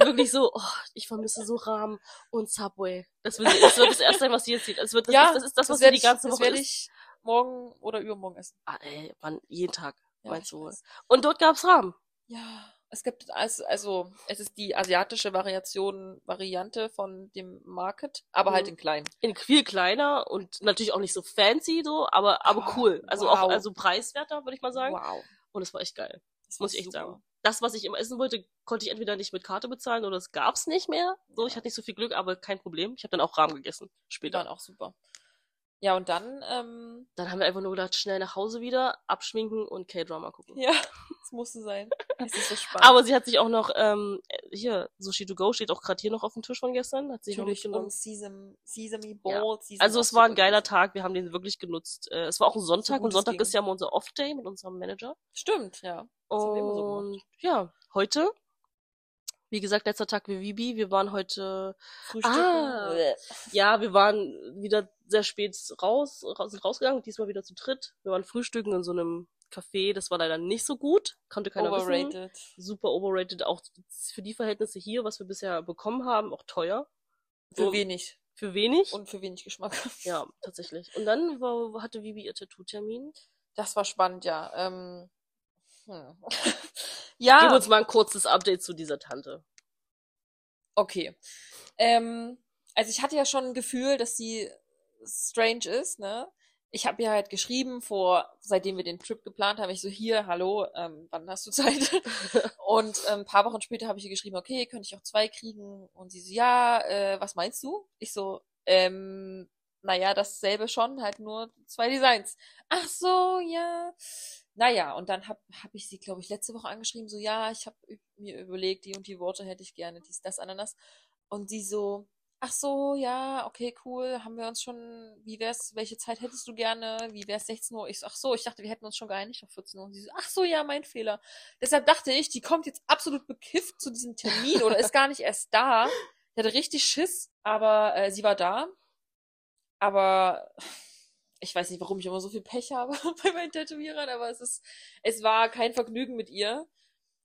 wirklich so, oh, ich vermisse so Rahmen und Subway. Das wird, das wird das erste sein, was sie jetzt sieht. Das wird, das Ja, ist, das ist das, was wir die ganze Woche werde ich morgen oder übermorgen essen. Ah, ey, Mann, jeden Tag, Ja, meinst du wohl. Und dort gab's Rahmen. Ja, es gibt also, also es ist die asiatische Variation, Variante von dem Market, aber Mhm. halt in klein. In viel kleiner und natürlich auch nicht so fancy so, aber, aber Oh, cool. Also auch, wow. also preiswerter, würde ich mal sagen. Wow. Und es war echt geil. Das Muss ich echt super. sagen. Das, was ich immer essen wollte, konnte ich entweder nicht mit Karte bezahlen oder es gab's nicht mehr. So, ich Ja. hatte nicht so viel Glück, aber kein Problem. Ich habe dann auch Rahmen gegessen. Die Später. waren auch super. Ja, und dann, ähm, Dann haben wir einfach nur gedacht, schnell nach Hause wieder, abschminken und K-Drama gucken. ja, es musste sein. Es ist so spannend. Aber sie hat sich auch noch, ähm, hier, Sushi to go steht auch gerade hier noch auf dem Tisch von gestern, hat sich noch Natürlich mitgenommen. und Sesame, Sesame die sind Also es war ein geiler. Tag, wir haben den wirklich genutzt. Äh, es war auch ein Sonntag gut und es Sonntag ging. ist ja immer unser Off-Day mit unserem Manager. Stimmt, ja. Das haben wir immer so Und ja, heute, wie gesagt, letzter Tag wie Vibi, wir waren heute, Frühstücken. Ah. Bleh. ja, wir waren wieder sehr spät raus, sind rausgegangen, diesmal wieder zu dritt. Wir waren frühstücken in so einem Café, das war leider nicht so gut, konnte keiner wissen. Overrated. Super overrated, auch für die Verhältnisse hier, was wir bisher bekommen haben, auch teuer. Für So, wenig. Für wenig. Und für wenig Geschmack. ja, tatsächlich. Und dann war, hatte Vivi ihr Tattoo-Termin. Das war spannend, ja. Ähm, hm. Gib ja, uns mal ein kurzes Update zu dieser Tante. okay. Ähm, also ich hatte ja schon ein Gefühl, dass sie strange ist, ne? Ich habe ihr halt geschrieben vor, seitdem wir den Trip geplant haben, ich so, hier, hallo, ähm, wann hast du Zeit? Und ähm, ein paar Wochen später habe ich ihr geschrieben, okay, könnte ich auch zwei kriegen? Und sie so, ja, äh, was meinst du? Ich so, ähm, naja, dasselbe schon, halt nur zwei Designs. Ach so, ja. Naja, und dann habe hab ich sie, glaube ich, letzte Woche angeschrieben, so, ja, ich habe mir überlegt, die und die Worte hätte ich gerne, dies, das, Ananas. Und sie so, ach so, ja, okay, cool, haben wir uns schon, wie wär's, welche Zeit hättest du gerne, wie wär's 16 Uhr? Ich so, ach so, ich dachte, wir hätten uns schon geeinigt auf 14 Uhr. Und sie so, ach so, ja, mein Fehler. Deshalb dachte ich, die kommt jetzt absolut bekifft zu diesem Termin oder ist gar nicht erst da. Ich hatte richtig Schiss, aber äh, sie war da. Aber ich weiß nicht, warum ich immer so viel Pech habe bei meinen Tätowierern, aber es ist, es war kein Vergnügen mit ihr.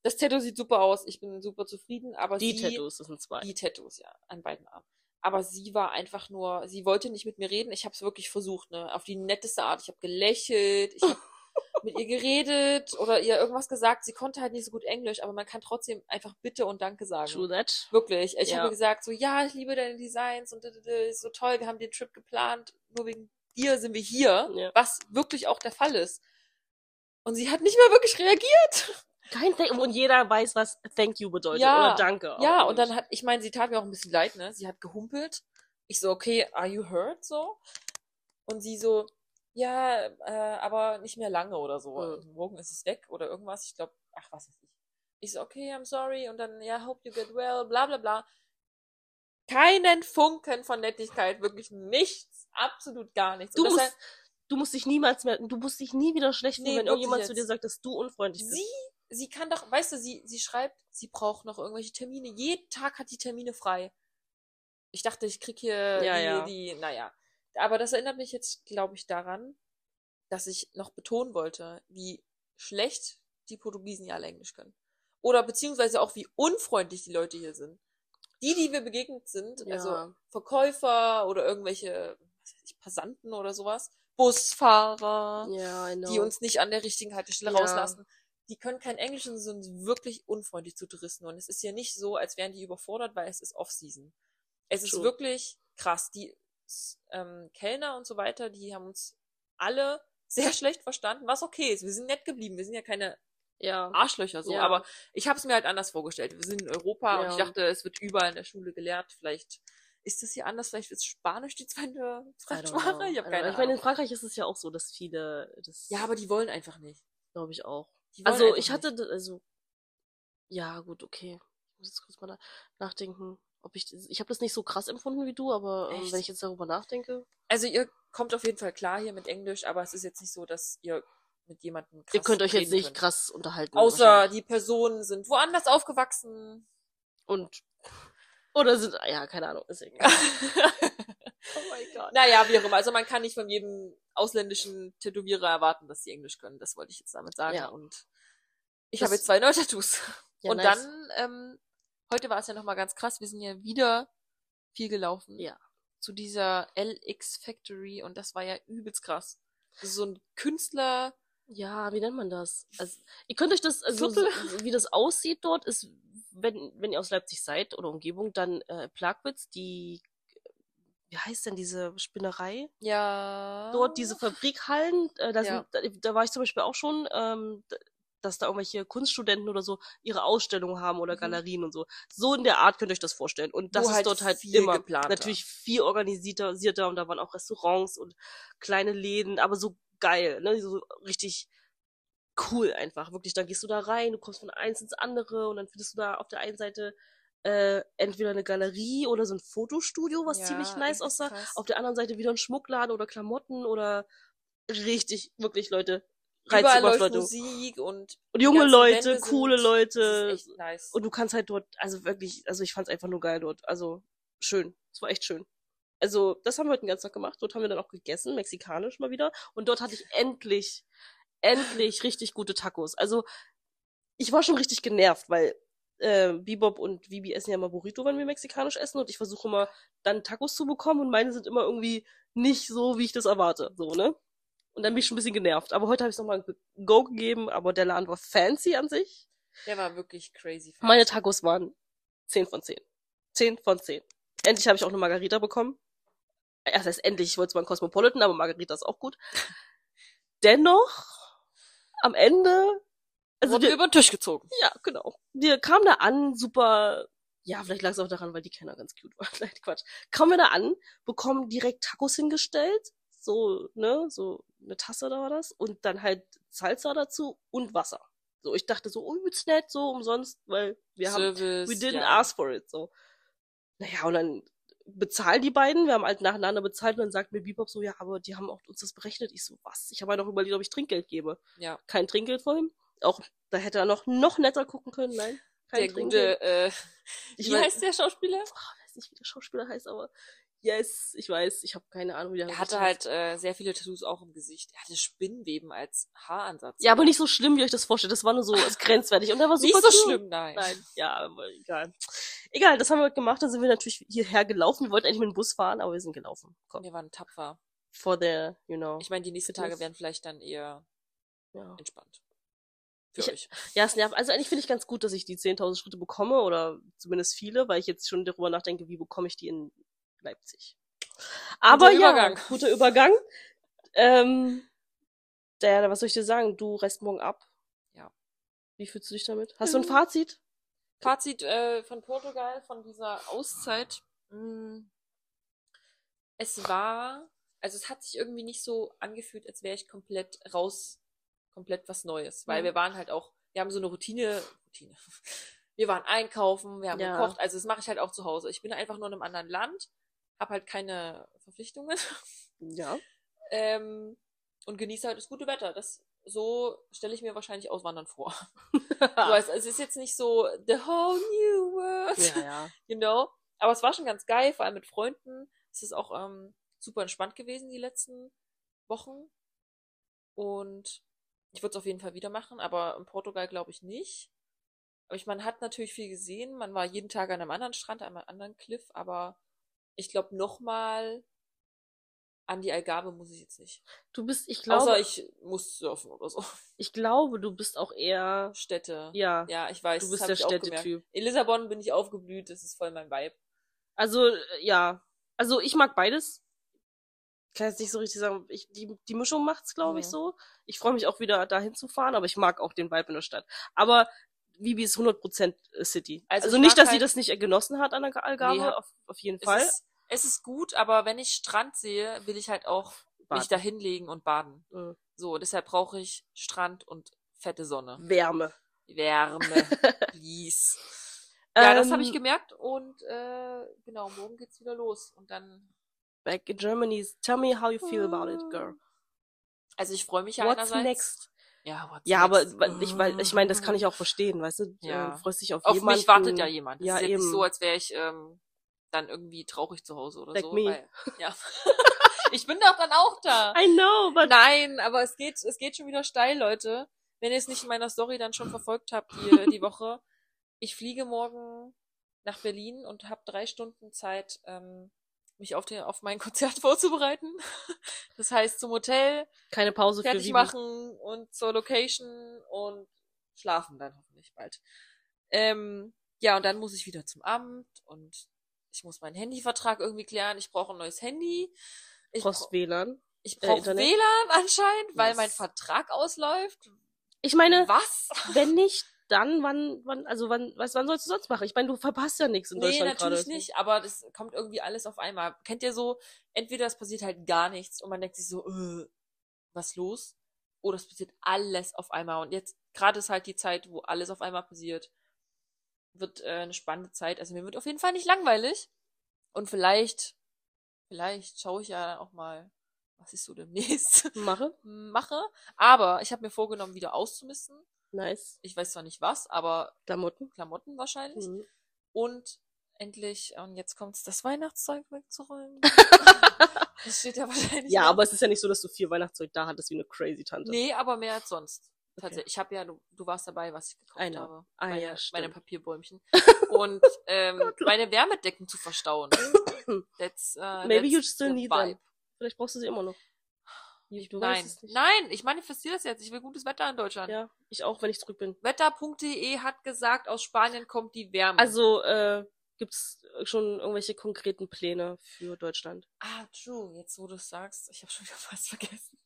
Das Tattoo sieht super aus, ich bin super zufrieden, aber Die sie, Tattoos, das sind zwei. die Tattoos, ja, an beiden Armen. Aber sie war einfach nur, sie wollte nicht mit mir reden. Ich habe es wirklich versucht, ne, auf die netteste Art. Ich habe gelächelt, ich habe mit ihr geredet oder ihr irgendwas gesagt. Sie konnte halt nicht so gut Englisch, aber man kann trotzdem einfach Bitte und Danke sagen. True that. Wirklich. Ich Ja. habe gesagt, so, ja, ich liebe deine Designs und so toll, wir haben den Trip geplant, nur wegen dir sind wir hier, Ja. was wirklich auch der Fall ist. Und sie hat nicht mehr wirklich reagiert. Kein Thank und jeder weiß, was Thank you bedeutet. Ja. Oder Danke. Ja, und dann hat, ich meine, sie tat mir auch ein bisschen leid, ne? Sie hat gehumpelt. Ich so, okay, are you hurt? So. Und sie so, ja, äh, aber nicht mehr lange oder so. Mhm. Morgen ist es weg oder irgendwas. Ich glaube, ach, was weiß ich. Ich so, okay, I'm sorry. Und dann, ja, hope you get well, bla bla bla. Keinen Funken von Nettigkeit, wirklich nichts, absolut gar nichts. Du musst, du musst dich niemals mehr, du musst dich nie wieder schlecht fühlen, Nee, wenn irgendjemand zu dir sagt, dass du unfreundlich bist. Sie, sie kann doch, weißt du, sie, sie schreibt, sie braucht noch irgendwelche Termine. Jeden Tag hat die Termine frei. Ich dachte, ich krieg hier Ja, die, ja. die, naja. Aber das erinnert mich jetzt, glaube ich, daran, dass ich noch betonen wollte, wie schlecht die Portugiesen ja alle Englisch können. Oder beziehungsweise auch, wie unfreundlich die Leute hier sind. Die, die wir begegnet sind, Ja. also Verkäufer oder irgendwelche, Passanten oder sowas, Busfahrer, know. die uns nicht an der richtigen Haltestelle Ja. rauslassen. Die können kein Englisch und sind wirklich unfreundlich zu Touristen. Und es ist ja nicht so, als wären die überfordert, weil es ist Off-Season. Es ist True. wirklich krass. Die ähm, Kellner und so weiter, die haben uns alle sehr schlecht verstanden, was okay ist. Wir sind nett geblieben. Wir sind ja keine ja. Arschlöcher so, Ja. aber ich habe es mir halt anders vorgestellt. Wir sind in Europa und Ja. ich dachte, es wird überall in der Schule gelehrt. Vielleicht ist das hier anders, vielleicht ist Spanisch die zweite. Fremdsprache. Ich habe keine know. Ich meine, in Ahnung. Frankreich ist es ja auch so, dass viele, das Ja, aber die wollen einfach nicht. glaube ich auch. Also ich nicht. hatte, d- also, ja gut, okay. Ich muss jetzt kurz mal na- nachdenken, ob ich, ich habe das nicht so krass empfunden wie du, aber ähm, wenn ich jetzt darüber nachdenke, Also ihr kommt auf jeden Fall klar hier mit Englisch, aber es ist jetzt nicht so, dass ihr mit jemandem krass ihr könnt euch jetzt nicht könnt. krass unterhalten. Außer die Personen sind woanders aufgewachsen. Und, oder sind, ja, keine Ahnung, ist egal. oh mein Gott. naja, wie auch immer. Also man kann nicht von jedem ausländischen Tätowierer erwarten, dass sie Englisch können. Das wollte ich jetzt damit sagen. Ja. Und ich habe jetzt zwei neue Tattoos. Ja, Und nice. dann, ähm, heute war es ja nochmal ganz krass. Wir sind ja wieder viel gelaufen. Ja. Zu dieser LX Factory und das war ja übelst krass. Das ist so ein Künstler, Ja, wie nennt man das? Also, ihr könnt euch das, also, so, wie das aussieht dort, ist, wenn, wenn ihr aus Leipzig seid oder Umgebung, dann äh, Plagwitz, die, wie heißt denn diese Spinnerei? ja. Dort diese Fabrikhallen, äh, da, Ja. sind, da, da war ich zum Beispiel auch schon, ähm, da, dass da irgendwelche Kunststudenten oder so ihre Ausstellungen haben oder Mhm. Galerien und so. So in der Art könnt ihr euch das vorstellen. Und das Nur ist halt dort halt immer geplanter. natürlich viel organisierter und da waren auch Restaurants und kleine Läden, aber so geil, ne? So richtig cool einfach. Wirklich, dann gehst du da rein, du kommst von eins ins andere und dann findest du da auf der einen Seite äh, entweder eine Galerie oder so ein Fotostudio, was Ja, ziemlich nice aussah. krass. Auf der anderen Seite wieder ein Schmuckladen oder Klamotten oder richtig, wirklich Überall Leute. läuft Reizüberflutung. Musik und Und junge Leute, Wände coole sind- Leute. Nice. Und du kannst halt dort, also wirklich, also ich fand's einfach nur geil dort. Also schön. Es war echt schön. Also, das haben wir heute den ganzen Tag gemacht. Dort haben wir dann auch gegessen, mexikanisch mal wieder. Und dort hatte ich endlich, endlich richtig gute Tacos. Also, ich war schon richtig genervt, weil äh, Bebop und Vibi essen ja immer Burrito, wenn wir mexikanisch essen. Und ich versuche immer dann Tacos zu bekommen und meine sind immer irgendwie nicht so, wie ich das erwarte. So, ne? Und dann bin ich schon ein bisschen genervt. Aber heute habe ich nochmal ein Go gegeben, aber der Laden war fancy an sich. Der war wirklich crazy. Meine Tacos waren 10 von 10. 10 von 10. Endlich habe ich auch eine Margarita bekommen. Das heißt endlich, ich wollte zwar einen Cosmopolitan, aber Margarita ist auch gut. Dennoch, am Ende, also Wurden wir, über den Tisch gezogen. ja, genau. Wir kamen da an, super, ja, vielleicht lag es auch daran, weil die Kenner ganz cute waren. Nein, Quatsch. Kamen wir da an, bekommen direkt Tacos hingestellt, so, ne, so eine Tasse da war das, und dann halt Salsa dazu und Wasser. So, ich dachte so, oh, übelst nett, so umsonst, weil wir haben Service. We didn't ja. ask for it, so. Naja, und dann bezahlen die beiden, wir haben halt nacheinander bezahlt und dann sagt mir Bebop so, ja, aber die haben auch uns das berechnet. Ich so, was? Ich habe halt noch überlegt, ob ich Trinkgeld gebe. Ja. Kein Trinkgeld vor ihm. Auch, da hätte er noch, noch netter gucken können, nein. Kein Der Trinkgeld. gute, äh, Ich wie weiß- heißt der Schauspieler? Ich weiß nicht, wie der Schauspieler heißt, aber yes, ich weiß, ich habe keine Ahnung, wie der Er hatte halt äh, sehr viele Tattoos auch im Gesicht. Er hatte Spinnenweben als Haaransatz. Ja, aber nicht so schlimm, wie euch das vorstellt. Das war nur so ist grenzwertig. Und er war nicht super so cool. schlimm, nein. Nein, ja, aber egal. Egal, das haben wir heute gemacht, dann sind wir natürlich hierher gelaufen. Wir wollten eigentlich mit dem Bus fahren, aber wir sind gelaufen. Komm. Wir waren tapfer. For the, you know. Ich meine, die nächsten. Tage werden vielleicht dann eher ja. entspannt. Für Ich- euch. ja, es nervt. Also eigentlich finde ich ganz gut, dass ich die 10.000 Schritte bekomme oder zumindest viele, weil ich jetzt schon darüber nachdenke, wie bekomme ich die in Leipzig. Aber ja, Übergang. guter Übergang. Ähm, Diana, was soll ich dir sagen? Du reist morgen ab. Ja. Wie fühlst du dich damit? Hast du ein Mhm. Fazit? Fazit äh, von Portugal, von dieser Auszeit. mh, Es war, also es hat sich irgendwie nicht so angefühlt, als wäre ich komplett raus, komplett was Neues. Weil Mhm. wir waren halt auch, wir haben so eine Routine, Routine. Wir waren einkaufen, wir haben Ja. gekocht, also das mache ich halt auch zu Hause. Ich bin einfach nur in einem anderen Land, habe halt keine Verpflichtungen Ja. ähm, und genieße halt das gute Wetter. Das so stelle ich mir wahrscheinlich Auswandern vor. Du weißt, es ist jetzt nicht so the whole new world, ja, ja. you know. Aber es war schon ganz geil, vor allem mit Freunden. Es ist auch ähm, super entspannt gewesen die letzten Wochen. Und ich würde es auf jeden Fall wieder machen, aber in Portugal glaube ich nicht. Aber ich, man hat natürlich viel gesehen. Man war jeden Tag an einem anderen Strand, an einem anderen Cliff, aber ich glaube nochmal an die Algarve muss ich jetzt nicht. Du bist, ich glaube, Außer ich, ich muss surfen oder so. glaube, du bist auch eher, Städte. ja, Ja, ich weiß. du bist der ich. Städtetyp. In Lissabon bin ich aufgeblüht, das ist voll mein Vibe. Also, äh, ja. Also, ich mag beides. Kann jetzt nicht so richtig sagen. Ich, die, die Mischung macht's, glaube ich, Mhm. so. Ich freue mich auch wieder dahin zu fahren, aber ich mag auch den Vibe in der Stadt. Aber Vibi ist 100% City. Also Also, ich nicht, dass sie halt- das nicht genossen hat an der Algarve, Nee, auf, auf jeden Es Fall. ist, es ist gut, aber wenn ich Strand sehe, will ich halt auch mich Baden. da hinlegen und baden. Mhm. So, deshalb brauche ich Strand und fette Sonne. Wärme. Wärme, please. Ja, das habe ich Ähm, gemerkt und äh, genau, morgen geht's wieder los. Und dann, Back in Germany. Tell me how you feel about it, girl. also ich freue mich ja What's einerseits. next? Ja, Ja, aber ich, weil, ich meine, das kann ich auch verstehen, weißt du? Ja. Du freust dich auf, Auf jemanden. mich wartet ja jemand. Das Ja, ist ja eben. nicht so, als wäre ich ähm, dann irgendwie traurig zu Hause oder Like so. me. Weil, ja. ich bin doch dann auch da. I know, but Nein, aber es geht, es geht schon wieder steil, Leute. Wenn ihr es nicht in meiner Story dann schon verfolgt habt, die, die Woche. Ich fliege morgen nach Berlin und habe drei Stunden Zeit, ähm, mich auf, den, auf mein Konzert vorzubereiten. Das heißt, zum Hotel, keine Pause für fertig Vivi. machen und zur Location und schlafen dann hoffentlich bald. Ähm, ja, und dann muss ich wieder zum Amt und ich muss meinen Handyvertrag irgendwie klären. Ich brauche ein neues Handy. Ich Post bra- WLAN. ich Äh, brauche Internet? WLAN anscheinend, weil Yes. mein Vertrag ausläuft. Ich meine, Was? wenn nicht, dann wann, wann, also wann, was, wann sollst du sonst machen? Ich meine, du verpasst ja nichts in Nee, Deutschland natürlich gerade. nicht, aber das kommt irgendwie alles auf einmal. Kennt ihr so, entweder es passiert halt gar nichts und man denkt sich so, äh, was los? Oder es passiert alles auf einmal. Und jetzt, gerade ist halt die Zeit, wo alles auf einmal passiert. Wird äh, eine spannende Zeit. Also mir wird auf jeden Fall nicht langweilig. Und vielleicht, vielleicht schaue ich ja auch mal, was ich so demnächst Mache. mache. Aber ich habe mir vorgenommen, wieder auszumisten. Nice. Ich weiß zwar nicht was, aber Klamotten. Klamotten wahrscheinlich. Mhm. Und endlich, und jetzt kommt's, das Weihnachtszeug wegzuräumen. das steht ja wahrscheinlich. Ja, noch. aber es ist ja nicht so, dass du viel Weihnachtszeug da hattest wie eine crazy Tante. Nee, aber mehr als sonst. Okay. Ich habe ja, du, du warst dabei, was ich gekauft know. habe. Ah, meine, ja, meine. Papierbäumchen. Und ähm, meine Wärmedecken zu verstauen. That's, uh, Maybe that's you still need vibe. them. Vielleicht brauchst du sie immer noch. Ich, Du nein, weißt es nicht. nein, ich manifestiere das jetzt. Ich will gutes Wetter in Deutschland. Ja, ich auch, wenn ich zurück bin. Wetter.de hat gesagt, aus Spanien kommt die Wärme. Also, äh, gibt's schon irgendwelche konkreten Pläne für Deutschland? Ah, true. Jetzt, wo du es sagst, ich habe schon wieder fast vergessen.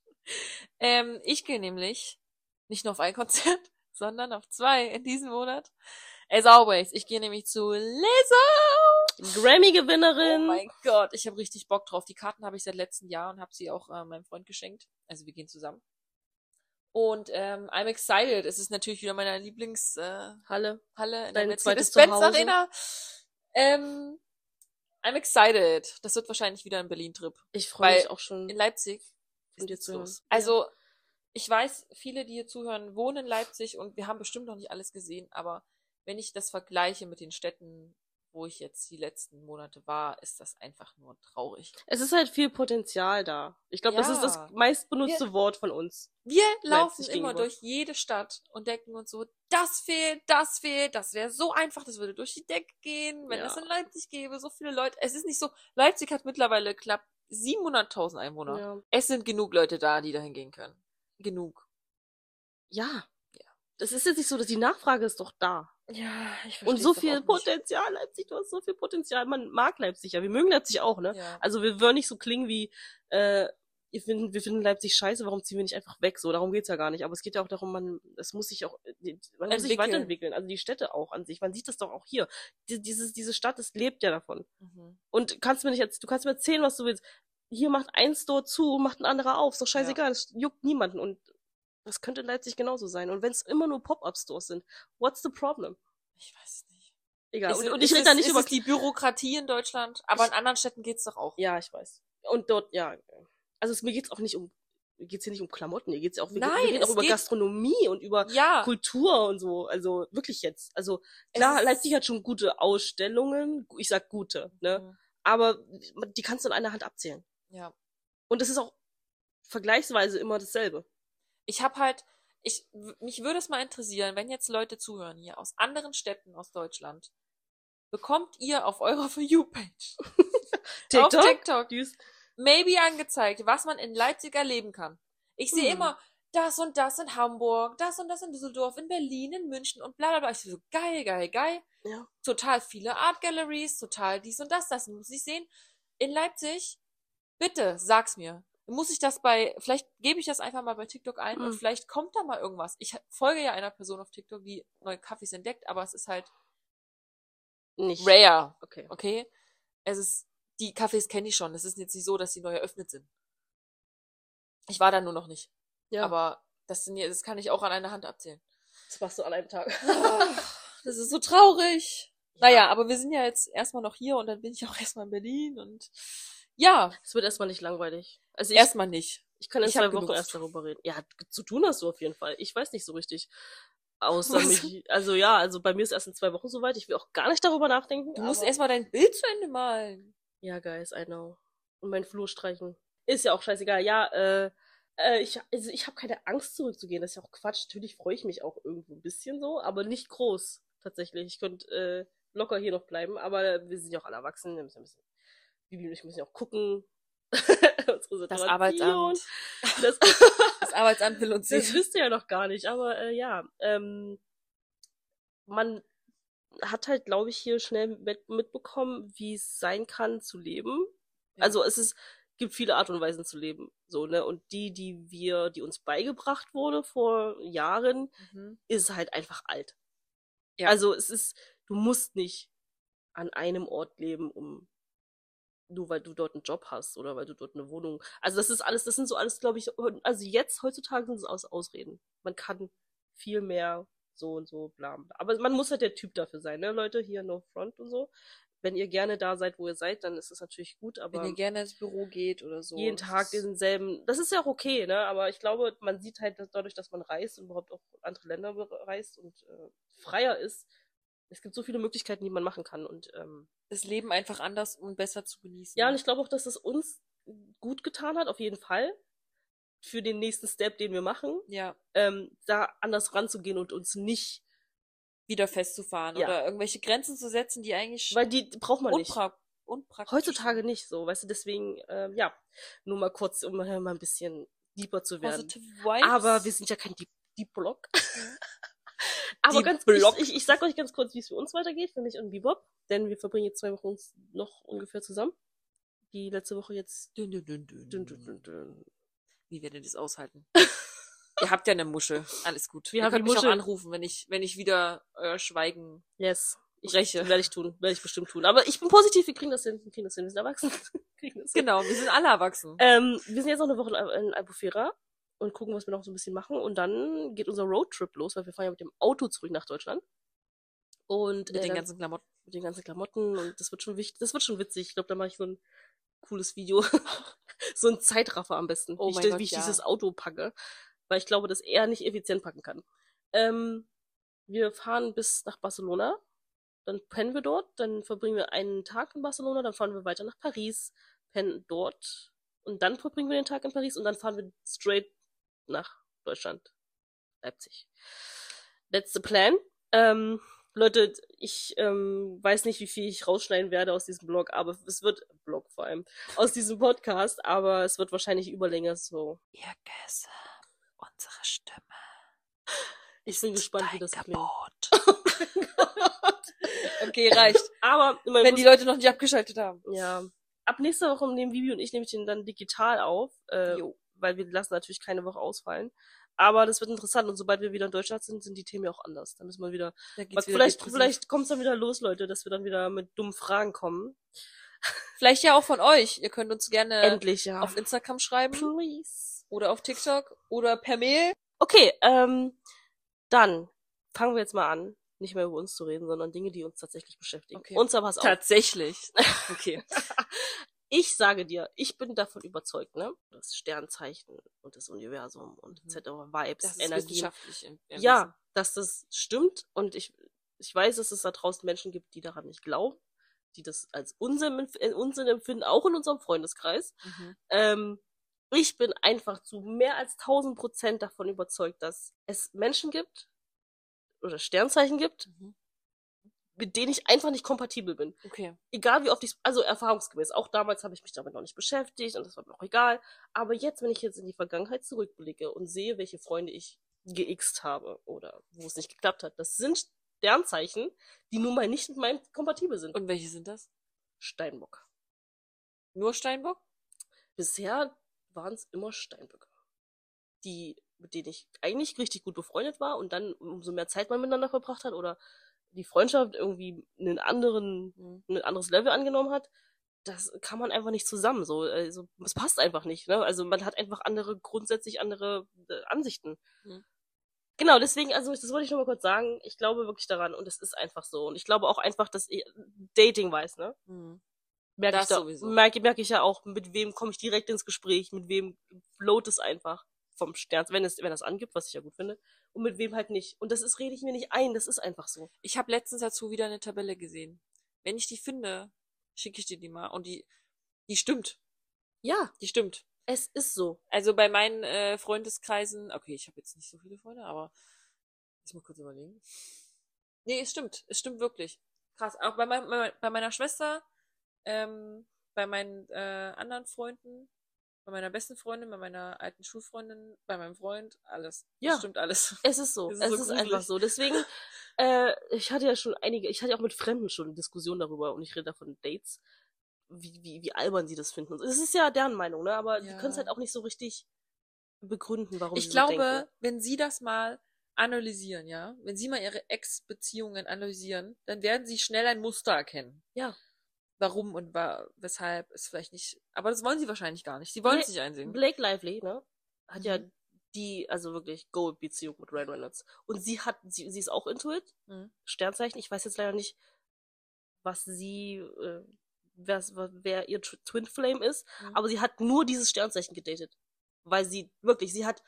Ähm, ich gehe nämlich nicht nur auf ein Konzert, sondern auf zwei in diesem Monat. As always, ich gehe nämlich zu Lizzo. Grammy-Gewinnerin. Oh mein Gott, ich habe richtig Bock drauf. Die Karten habe ich seit letztem Jahr und habe sie auch äh, meinem Freund geschenkt. Also wir gehen zusammen. Und ähm, I'm excited. Es ist natürlich wieder meine Lieblingshalle äh, Halle. Halle in Dein der Mercedes-Benz. Arena. Ähm, I'm excited. Das wird wahrscheinlich wieder ein Berlin-Trip. Ich freue mich auch schon. In Leipzig ist hören. los. Also, ich weiß, viele, die hier zuhören, wohnen in Leipzig und wir haben bestimmt noch nicht alles gesehen, aber wenn ich das vergleiche mit den Städten, wo ich jetzt die letzten Monate war, ist das einfach nur traurig. Es ist halt viel Potenzial da. Ich glaube, das ist das Ja. meistbenutzte Wort von uns. Wir laufen immer gegenüber. durch jede Stadt und denken uns so, das fehlt, das fehlt, das wäre so einfach, das würde durch die Decke gehen, wenn Ja. es in Leipzig gäbe, so viele Leute. Es ist nicht so, Leipzig hat mittlerweile knapp 700.000 Einwohner. Ja. Es sind genug Leute da, die dahin gehen können. Genug. ja. Ja. Das ist jetzt nicht so, dass die Nachfrage ist doch da. Ja, ich Und so viel Potenzial, Leipzig, du hast so viel Potenzial. Man mag Leipzig ja. Wir mögen Leipzig auch, ne? Ja. Also wir wollen nicht so klingen wie, äh, wir finden, wir finden Leipzig scheiße, warum ziehen wir nicht einfach weg? So, darum geht's ja gar nicht. Aber es geht ja auch darum, man, es muss sich auch, man muss sich Entwickeln. weiterentwickeln. Also die Städte auch an sich. Man sieht das doch auch hier. Die, dieses, diese Stadt, es lebt ja davon. Mhm. Und kannst mir nicht jetzt, du kannst mir erzählen, was du willst. Hier macht ein Store zu, macht ein anderer auf. Ist doch scheißegal, das juckt niemanden. Und das könnte in Leipzig genauso sein. Und wenn es immer nur Pop-Up-Stores sind, what's the problem? Ich weiß nicht. Egal. Ist und, und ich rede da nicht über die Bürokratie in Deutschland, aber in anderen Städten geht's doch auch. Ja, ich weiß. Und dort, ja. Also es, mir geht's auch nicht um, mir geht's hier nicht um Klamotten, hier geht's auch, Nein, wir reden auch über geht- Gastronomie und über Ja, Kultur und so. Also wirklich jetzt. Also klar, Es- Leipzig hat schon gute Ausstellungen. Ich sag gute, ne? Mhm. Aber die kannst du in einer Hand abzählen. ja. Und es ist auch vergleichsweise immer dasselbe. Ich habe halt, ich, mich würde es mal interessieren, wenn jetzt Leute zuhören hier aus anderen Städten aus Deutschland, bekommt ihr auf eurer For You-Page auf TikTok maybe angezeigt, was man in Leipzig erleben kann. Ich sehe Hm. immer das und das in Hamburg, das und das in Düsseldorf, in Berlin, in München und bla bla bla. Ich so, geil, geil, geil. Ja. Total viele Art Galleries, total dies und das, das muss ich sehen. In Leipzig, bitte, sag's mir. Muss ich das bei, vielleicht gebe ich das einfach mal bei TikTok ein und Hm. vielleicht kommt da mal irgendwas. Ich folge ja einer Person auf TikTok, die neue Kaffees entdeckt, aber es ist halt Nicht. rare. Okay. Okay? Es ist, die Cafés kenne ich schon. Es ist jetzt nicht so, dass sie neu eröffnet sind. Ich war da nur noch nicht. Ja, Aber das sind ja, das kann ich auch an einer Hand abzählen. das machst du an einem Tag. Das ist so traurig. Naja, aber wir sind ja jetzt erstmal noch hier und dann bin ich auch erstmal in Berlin und ja, Es wird erstmal nicht langweilig. Also ich, erstmal nicht. ich kann in ich zwei Wochen erst darüber reden. Ja, zu tun hast du auf jeden Fall. Ich weiß nicht so richtig. Außer Was? mich, also ja, also bei mir ist erst in zwei Wochen soweit. Ich will auch gar nicht darüber nachdenken. Du musst erstmal dein Bild zu Ende malen. Ja, guys, I know. Und meinen Flur streichen. Ist ja auch scheißegal. Ja, äh, äh ich, also ich habe keine Angst zurückzugehen. Das ist ja auch Quatsch. Natürlich freue ich mich auch irgendwo ein bisschen so, aber nicht groß tatsächlich. Ich könnte äh, locker hier noch bleiben, aber wir sind ja auch alle erwachsen. Wir müssen ein bisschen, ich müssen ja auch gucken. Das. Arbeitsamt. Das, Das Arbeitsamt will uns das sehen. wisst ihr ja noch gar nicht, aber äh, ja, ähm, man hat halt, glaube ich, hier schnell mit, mitbekommen, wie es sein kann zu leben. Ja. Also es ist gibt viele Art und Weisen zu leben. So, ne? Und die, die wir, die uns beigebracht wurde vor Jahren, Mhm. ist halt einfach alt. Ja. Also es ist, du musst nicht an einem Ort leben, um nur weil du dort einen Job hast oder weil du dort eine Wohnung. Also das ist alles, das sind so alles, glaube ich, also jetzt heutzutage sind es aus Ausreden. Man kann viel mehr so und so bla bla. Aber man muss halt der Typ dafür sein, ne, Leute, hier no front und so. Wenn ihr gerne da seid, wo ihr seid, dann ist es natürlich gut, aber Wenn ihr gerne ins Büro geht oder so. jeden Tag denselben. Das ist ja auch okay, ne? Aber ich glaube, man sieht halt dass dadurch, dass man reist und überhaupt auch andere Länder bereist und äh, freier ist. Es gibt so viele Möglichkeiten, die man machen kann. Und ähm, das Leben einfach anders und besser zu genießen. ja, und ich glaube auch, dass es uns gut getan hat, auf jeden Fall. Für den nächsten Step, den wir machen, ja, ähm, da anders ranzugehen und uns nicht, wieder festzufahren Ja. oder irgendwelche Grenzen zu setzen, die eigentlich weil die braucht man nicht. unpra unpraktisch Heutzutage nicht so, weißt du, deswegen, ähm, ja, nur mal kurz, um äh, mal ein bisschen deeper zu werden. Aber wir sind ja kein Deep, Deep Block. Aber ganz, Block. ich, ich, ich sag euch ganz kurz, wie es für uns weitergeht, für mich und Bebop, denn wir verbringen jetzt zwei Wochen uns noch ungefähr zusammen. Die letzte Woche jetzt. Dün, dün, dün, dün. Dün, dün, dün, dün. Wie werdet ihr das aushalten? ihr habt ja eine Muschel. Alles gut. Wir ihr haben könnt mich auch Muschel. anrufen, wenn ich, wenn ich wieder euer Schweigen Yes. Ich, Breche. Werde ich tun, werde ich bestimmt tun. Aber ich bin positiv, wir kriegen das hin, wir kriegen das hin, wir sind erwachsen. Wir kriegen das hin. Genau, wir sind alle erwachsen. Ähm, wir sind jetzt noch eine Woche in in Albufera und gucken, was wir noch so ein bisschen machen. Und dann geht unser Roadtrip los, weil wir fahren ja mit dem Auto zurück nach Deutschland. Und Mit äh, den ganzen Klamotten. mit den ganzen Klamotten und das wird schon wichtig, das wird schon witzig. Ich glaube, da mache ich so ein cooles Video. so ein Zeitraffer am besten, Oh wie, ich, Gott, wie ich ja. dieses Auto packe. Weil ich glaube, dass er nicht effizient packen kann. Ähm, wir fahren bis nach Barcelona, dann pennen wir dort, dann verbringen wir einen Tag in Barcelona, dann fahren wir weiter nach Paris, pennen dort und dann verbringen wir den Tag in Paris und dann fahren wir straight nach Deutschland, Leipzig. That's the plan. Ähm, Leute, ich ähm, weiß nicht, wie viel ich rausschneiden werde aus diesem Blog, aber es wird Blog vor allem aus diesem Podcast, aber es wird wahrscheinlich Überlänge so. Ihr Gäste, unsere Stimme. Ich bin gespannt, wie das klingt. okay, reicht. Aber mein Wenn die Leute noch nicht abgeschaltet haben. Ja. Ab nächster Woche nehmen Vivi und ich nämlich den dann digital auf, äh, Jo. Weil wir lassen natürlich keine Woche ausfallen. Aber das wird interessant und sobald wir wieder in Deutschland sind, sind die Themen ja auch anders. Dann müssen wir wieder, Da was, wieder vielleicht, vielleicht kommt es dann wieder los, Leute, dass wir dann wieder mit dummen Fragen kommen. Vielleicht ja auch von euch. Ihr könnt uns gerne Endlich, ja. auf Instagram schreiben Please. oder auf TikTok oder per Mail. Okay, ähm, dann fangen wir jetzt mal an, nicht mehr über uns zu reden, sondern Dinge, die uns tatsächlich beschäftigen. Okay. Und zwar pass auf. Tatsächlich. Okay. Ich sage dir, ich bin davon überzeugt, ne? Das Sternzeichen und das Universum und Mhm. etc. Vibes, Das im Ja, dass das stimmt und ich, ich weiß, dass es da draußen Menschen gibt, die daran nicht glauben, die das als Unsinn, äh, Unsinn empfinden, auch in unserem Freundeskreis. Mhm. Ähm, ich bin einfach zu mehr als 1000 Prozent davon überzeugt, dass es Menschen gibt oder Sternzeichen gibt, Mhm. Mit denen ich einfach nicht kompatibel bin. Okay. Egal wie oft ich, also erfahrungsgemäß, auch damals habe ich mich damit noch nicht beschäftigt und das war mir auch egal. Aber jetzt, wenn ich jetzt in die Vergangenheit zurückblicke und sehe, welche Freunde ich geixt habe oder wo es nicht geklappt hat, das sind Sternzeichen, die nun mal nicht mit meinem kompatibel sind. Und welche sind das? Steinbock. Nur Steinbock? Bisher waren es immer Steinböcke. Die, mit denen ich eigentlich richtig gut befreundet war und dann umso mehr Zeit man miteinander verbracht hat oder die Freundschaft irgendwie einen anderen, Mhm. ein anderes Level angenommen hat, das kann man einfach nicht zusammen so. Also es passt einfach nicht, ne? Also man hat einfach andere, grundsätzlich andere äh, Ansichten. Mhm. Genau, deswegen, also das wollte ich nur mal kurz sagen. Ich glaube wirklich daran und es ist einfach so. Und ich glaube auch einfach, dass ich, Dating weiß, ne? Mhm. merke ich, da, sowieso. merke, merke ich ja auch, mit wem komme ich direkt ins Gespräch, mit wem float es einfach vom Stern, wenn es, wenn das angibt, was ich ja gut finde, und mit wem halt nicht. Und das ist, rede ich mir nicht ein, das ist einfach so. Ich habe letztens dazu wieder eine Tabelle gesehen. Wenn ich die finde, schicke ich dir die mal. Und die, die stimmt. Ja, Die stimmt. es ist so. Also bei meinen äh, Freundeskreisen, okay, ich habe jetzt nicht so viele Freunde, aber ich mal kurz überlegen. Nee, es stimmt. Es stimmt wirklich. Krass. Auch bei, mein, bei meiner Schwester, ähm, bei meinen äh, anderen Freunden, bei meiner besten Freundin, bei meiner alten Schulfreundin, bei meinem Freund, alles. Ja. Das stimmt alles. Es ist so. Das es ist so ist einfach so. Deswegen, äh, ich hatte ja schon einige, ich hatte ja auch mit Fremden schon Diskussionen darüber und ich rede da von Dates, wie, wie, wie albern sie das finden. Es ist ja deren Meinung, ne? Aber die Ja. können es halt auch nicht so richtig begründen, warum Ich sie glaube, so denken. wenn sie das mal analysieren, ja, wenn sie mal ihre Ex-Beziehungen analysieren, dann werden sie schnell ein Muster erkennen. Ja. Warum und wa weshalb ist vielleicht nicht. Aber das wollen sie wahrscheinlich gar nicht. Sie wollen es nicht einsehen. Blake Lively, ne? Hat ja Mhm. die, also wirklich Gold-Beziehung mit Ryan Reynolds. Und sie hat, sie, sie ist auch into it. Mhm. Sternzeichen. Ich weiß jetzt leider nicht, was sie, äh, wer, wer ihr Tw- Twin Flame ist. Mhm. Aber sie hat nur dieses Sternzeichen gedatet. Weil sie, wirklich, sie hat,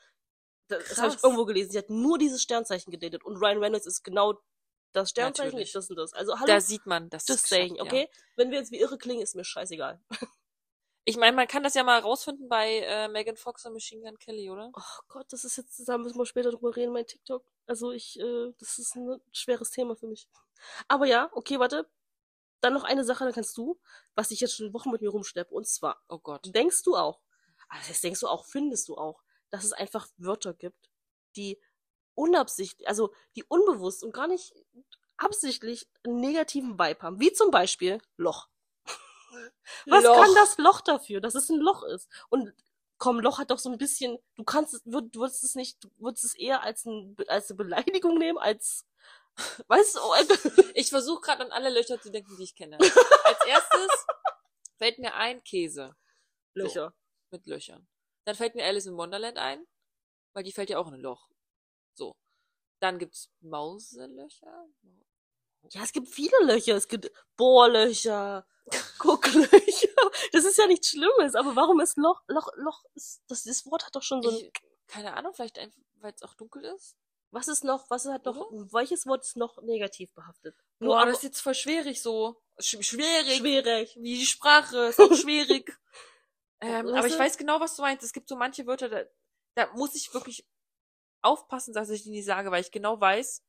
das, das habe ich irgendwo gelesen, sie hat nur dieses Sternzeichen gedatet. Und Ryan Reynolds ist genau das Sternzeichen, Natürlich. nicht das und das. Also hallo, Da sieht man, es saying, geschafft, okay? Ja. Wenn wir jetzt wie irre klingen, ist mir scheißegal. Ich meine, man kann das ja mal rausfinden bei äh, Megan Fox und Machine Gun Kelly, oder? Oh Gott, das ist jetzt, da müssen wir später drüber reden, mein TikTok. Also ich, äh, das ist ein schweres Thema für mich. Aber ja, okay, warte. Dann noch eine Sache, dann kannst du, was ich jetzt schon Wochen mit mir rumschleppe. Und zwar, Oh Gott. denkst du auch, ah, das denkst du auch, findest du auch, dass es einfach Wörter gibt, die unabsichtlich, also die unbewusst und gar nicht absichtlich einen negativen Vibe haben. Wie zum Beispiel Loch. Was Loch. kann das Loch dafür, dass es ein Loch ist? Und komm, Loch hat doch so ein bisschen, du kannst, es- würd- du würdest es nicht, du würdest es eher als, ein, als eine Beleidigung nehmen, als, weißt du, Ich versuche gerade an alle Löcher zu denken, die ich kenne. Als erstes fällt mir ein Käse Löcher. mit Löchern. Dann fällt mir Alice in Wonderland ein, weil die fällt ja auch in ein Loch. So. Dann gibt's Mauselöcher. Ja, es gibt viele Löcher. Es gibt Bohrlöcher, Gucklöcher. Das ist ja nichts Schlimmes, aber warum ist Loch, Loch, Loch, ist, das, das Wort hat doch schon so ein, Ich, keine Ahnung, vielleicht einfach, weil es auch dunkel ist. was ist noch, was hat noch, Oder? welches Wort ist noch negativ behaftet? Boah, aber- das ist jetzt voll schwierig so. Sch schwierig. schwierig. Wie die Sprache, ist auch schwierig. ähm, aber ich weiß genau, was du meinst. Es gibt so manche Wörter, da, da muss ich wirklich aufpassen, dass ich die nicht sage, weil ich genau weiß,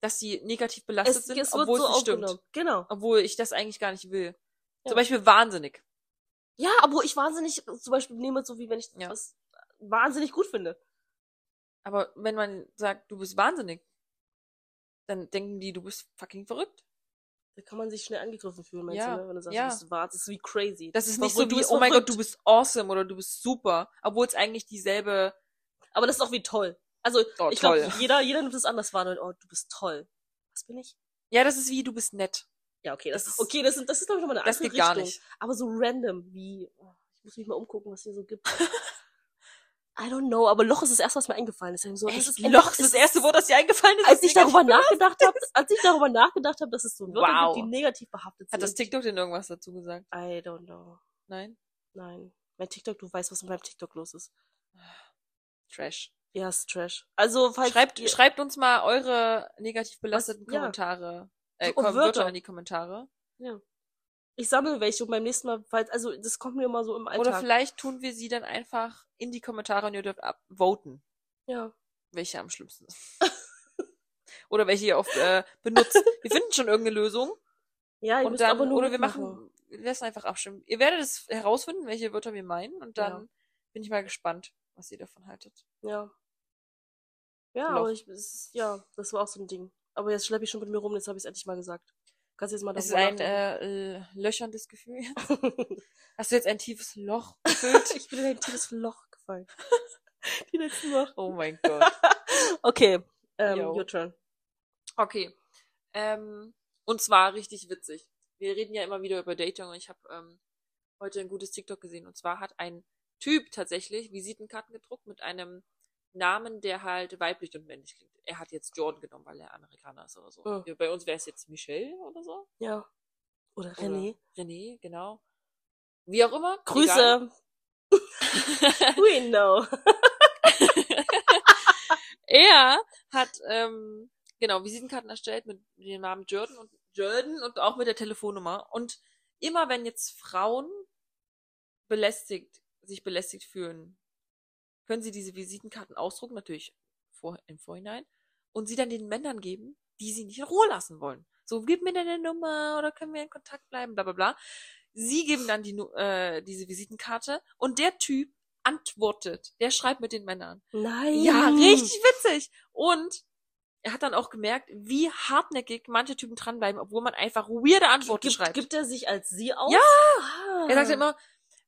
dass sie negativ belastet Es, sind, es obwohl so es stimmt. Genau. Obwohl ich das eigentlich gar nicht will. Ja. Zum Beispiel wahnsinnig. Ja, aber ich wahnsinnig, zum Beispiel nehme so wie wenn ich Ja. was wahnsinnig gut finde. Aber wenn man sagt, du bist wahnsinnig, dann denken die, du bist fucking verrückt. Da kann man sich schnell angegriffen fühlen, meinst Ja, du, ne? Wenn du sagst, ja. du bist wahr, das ist wie crazy. Das ist nicht so Obwohl, wie, oh mein Gott, du bist awesome oder du bist super. Obwohl es eigentlich dieselbe, Aber das ist auch wie toll. Also, Oh, ich glaube, jeder, jeder nimmt es anders wahr. und, Oh, du bist toll. Was bin ich? ja, das ist wie, du bist nett. Ja, okay, das, Das ist, okay, das ist, das ist glaube ich nochmal eine Das andere geht gar Richtung. nicht. Aber so random wie, oh, ich muss mich mal umgucken, was hier so gibt. I don't know, aber Loch ist das erste, was mir eingefallen ist. So, das ist Loch ist das erste Wort, das dir eingefallen ist. als ich darüber nachgedacht habe, als ich darüber nachgedacht habe, dass es so Wörter Wow. gibt, die negativ behaftet sind. Hat das TikTok denn irgendwas dazu gesagt? I don't know. Nein? Nein. Mein TikTok, du weißt, was mit meinem TikTok los ist. Trash. Ja, ist Trash. Also, falls Schreibt, ihr, schreibt uns mal eure negativ belasteten ja. Kommentare. Äh, Und Kom Wörter. Wörter in die Kommentare. ich sammle welche und beim nächsten Mal, falls, also, das kommt mir immer so im Alltag. Oder vielleicht tun wir sie dann einfach in die Kommentare und ihr dürft abvoten, ja. welche am schlimmsten sind. Oder welche ihr oft äh, benutzt. Wir finden schon irgendeine Lösung. Ja, ihr Und müsst dann, aber nur oder wir mitmachen. machen, wir lassen einfach abstimmen. Ihr werdet es herausfinden, welche Wörter wir meinen. Und dann Ja. bin ich mal gespannt, was ihr davon haltet. Ja. Ja, Loch. aber ich, es ja, das war auch so ein Ding. Aber jetzt schleppe ich schon mit mir rum, jetzt habe ich es endlich mal gesagt. Kannst du jetzt mal Es ist ein nachdenken? äh, löcherndes Gefühl. Hast du jetzt ein tiefes Loch gefüllt? ich bin in ein tiefes Loch gefallen. Die letzten Wochen. oh mein Gott. Okay, ähm, Jo. your turn. Okay. Ähm, und zwar richtig witzig. Wir reden ja immer wieder über Dating und ich habe ähm, heute ein gutes TikTok gesehen. Und zwar hat ein Typ tatsächlich Visitenkarten gedruckt mit einem Namen, der halt weiblich und männlich klingt. Er hat jetzt Jordan genommen, weil er Amerikaner ist oder so. Oh. Bei uns wäre es jetzt Michelle oder so. Ja. Oder Oder René. René, genau. Wie auch immer. Grüße. We know. er hat ähm, genau Visitenkarten erstellt mit dem Namen Jordan und Jordan und auch mit der Telefonnummer. Und immer wenn jetzt Frauen belästigt, sich belästigt fühlen, können sie diese Visitenkarten ausdrucken, natürlich vor, im Vorhinein, und sie dann den Männern geben, die sie nicht in Ruhe lassen wollen. So, gib mir deine Nummer oder können wir in Kontakt bleiben, bla bla bla. Sie geben dann die, äh, diese Visitenkarte und der Typ antwortet. Der schreibt mit den Männern. Nein. Ja, richtig witzig. Und er hat dann auch gemerkt, wie hartnäckig manche Typen dranbleiben, obwohl man einfach weirde Antworten gibt, schreibt. gibt er sich als sie aus? Ja! Ah. Er sagte immer,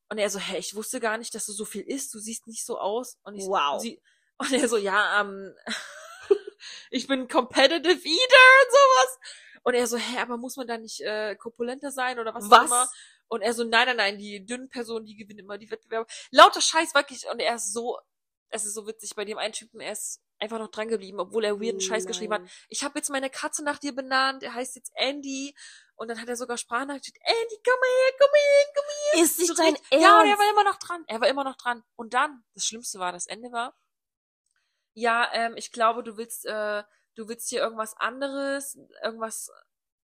und er so, hä, ich wusste gar nicht, dass du so viel isst, du siehst nicht so aus. Und ich Wow. Und, sie, und er so, ja, ähm, ich bin competitive eater und sowas. Und er so, hä, aber muss man da nicht äh, korpulenter sein oder was, auch Was? immer? Und er so, nein, nein, nein, die dünnen Personen, die gewinnen immer die Wettbewerbe. Lauter Scheiß, wirklich. Und er ist so, es ist so witzig, bei dem einen Typen, er ist einfach noch dran geblieben, obwohl er weirden Scheiß geschrieben hat. Nein. Ich habe jetzt meine Katze nach dir benannt, er heißt jetzt Andy. Und dann hat er sogar Sprachnachricht, Andy, komm mal her, komm mal her, komm mal her. Ist nicht So dein Ernst? Ja, und er war immer noch dran. Er war immer noch dran. Und dann, das Schlimmste war, das Ende war, ja, ähm, ich glaube, du willst, äh, du willst hier irgendwas anderes, irgendwas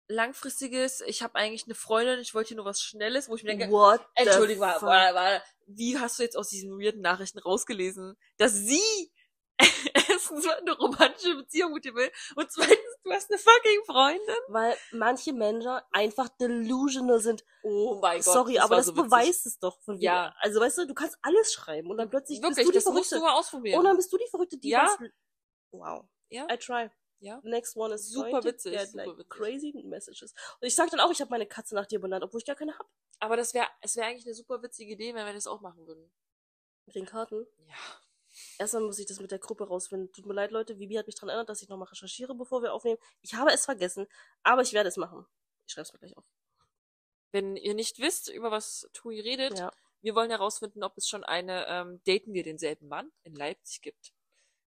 langfristiges. Ich habe eigentlich eine Freundin, ich wollte hier nur was Schnelles, wo ich mir denke, What Entschuldigung, war, war, war, wie hast du jetzt aus diesen weirden Nachrichten rausgelesen, dass sie erstens eine romantische Beziehung mit dir will und zweitens, du hast eine fucking Freundin? Weil manche Menschen einfach delusional sind. Oh mein Sorry, aber das beweist es doch von Ja. ja. Also weißt du, du kannst alles schreiben und dann plötzlich Wirklich, bist du die das musst Verrückte. du mal ausprobieren. Und dann bist du die Verrückte, die Ja. was- Wow. ja, I try. ja. The next one is Super to witzig, super like, witzig. crazy messages. Und ich sag dann auch, ich habe meine Katze nach dir benannt, obwohl ich gar keine hab. Aber das wäre, es wäre eigentlich eine super witzige Idee, wenn wir das auch machen würden. Mit den Karten. Ja. Erstmal muss ich das mit der Gruppe rausfinden. Tut mir leid, Leute. Vivi hat mich daran erinnert, dass ich nochmal recherchiere, bevor wir aufnehmen. Ich habe es vergessen, aber ich werde es machen. Ich schreibe es mir gleich auf. Wenn ihr nicht wisst, über was Tui redet, Ja. wir wollen herausfinden, ob es schon eine ähm, Daten wir denselben Mann in Leipzig gibt.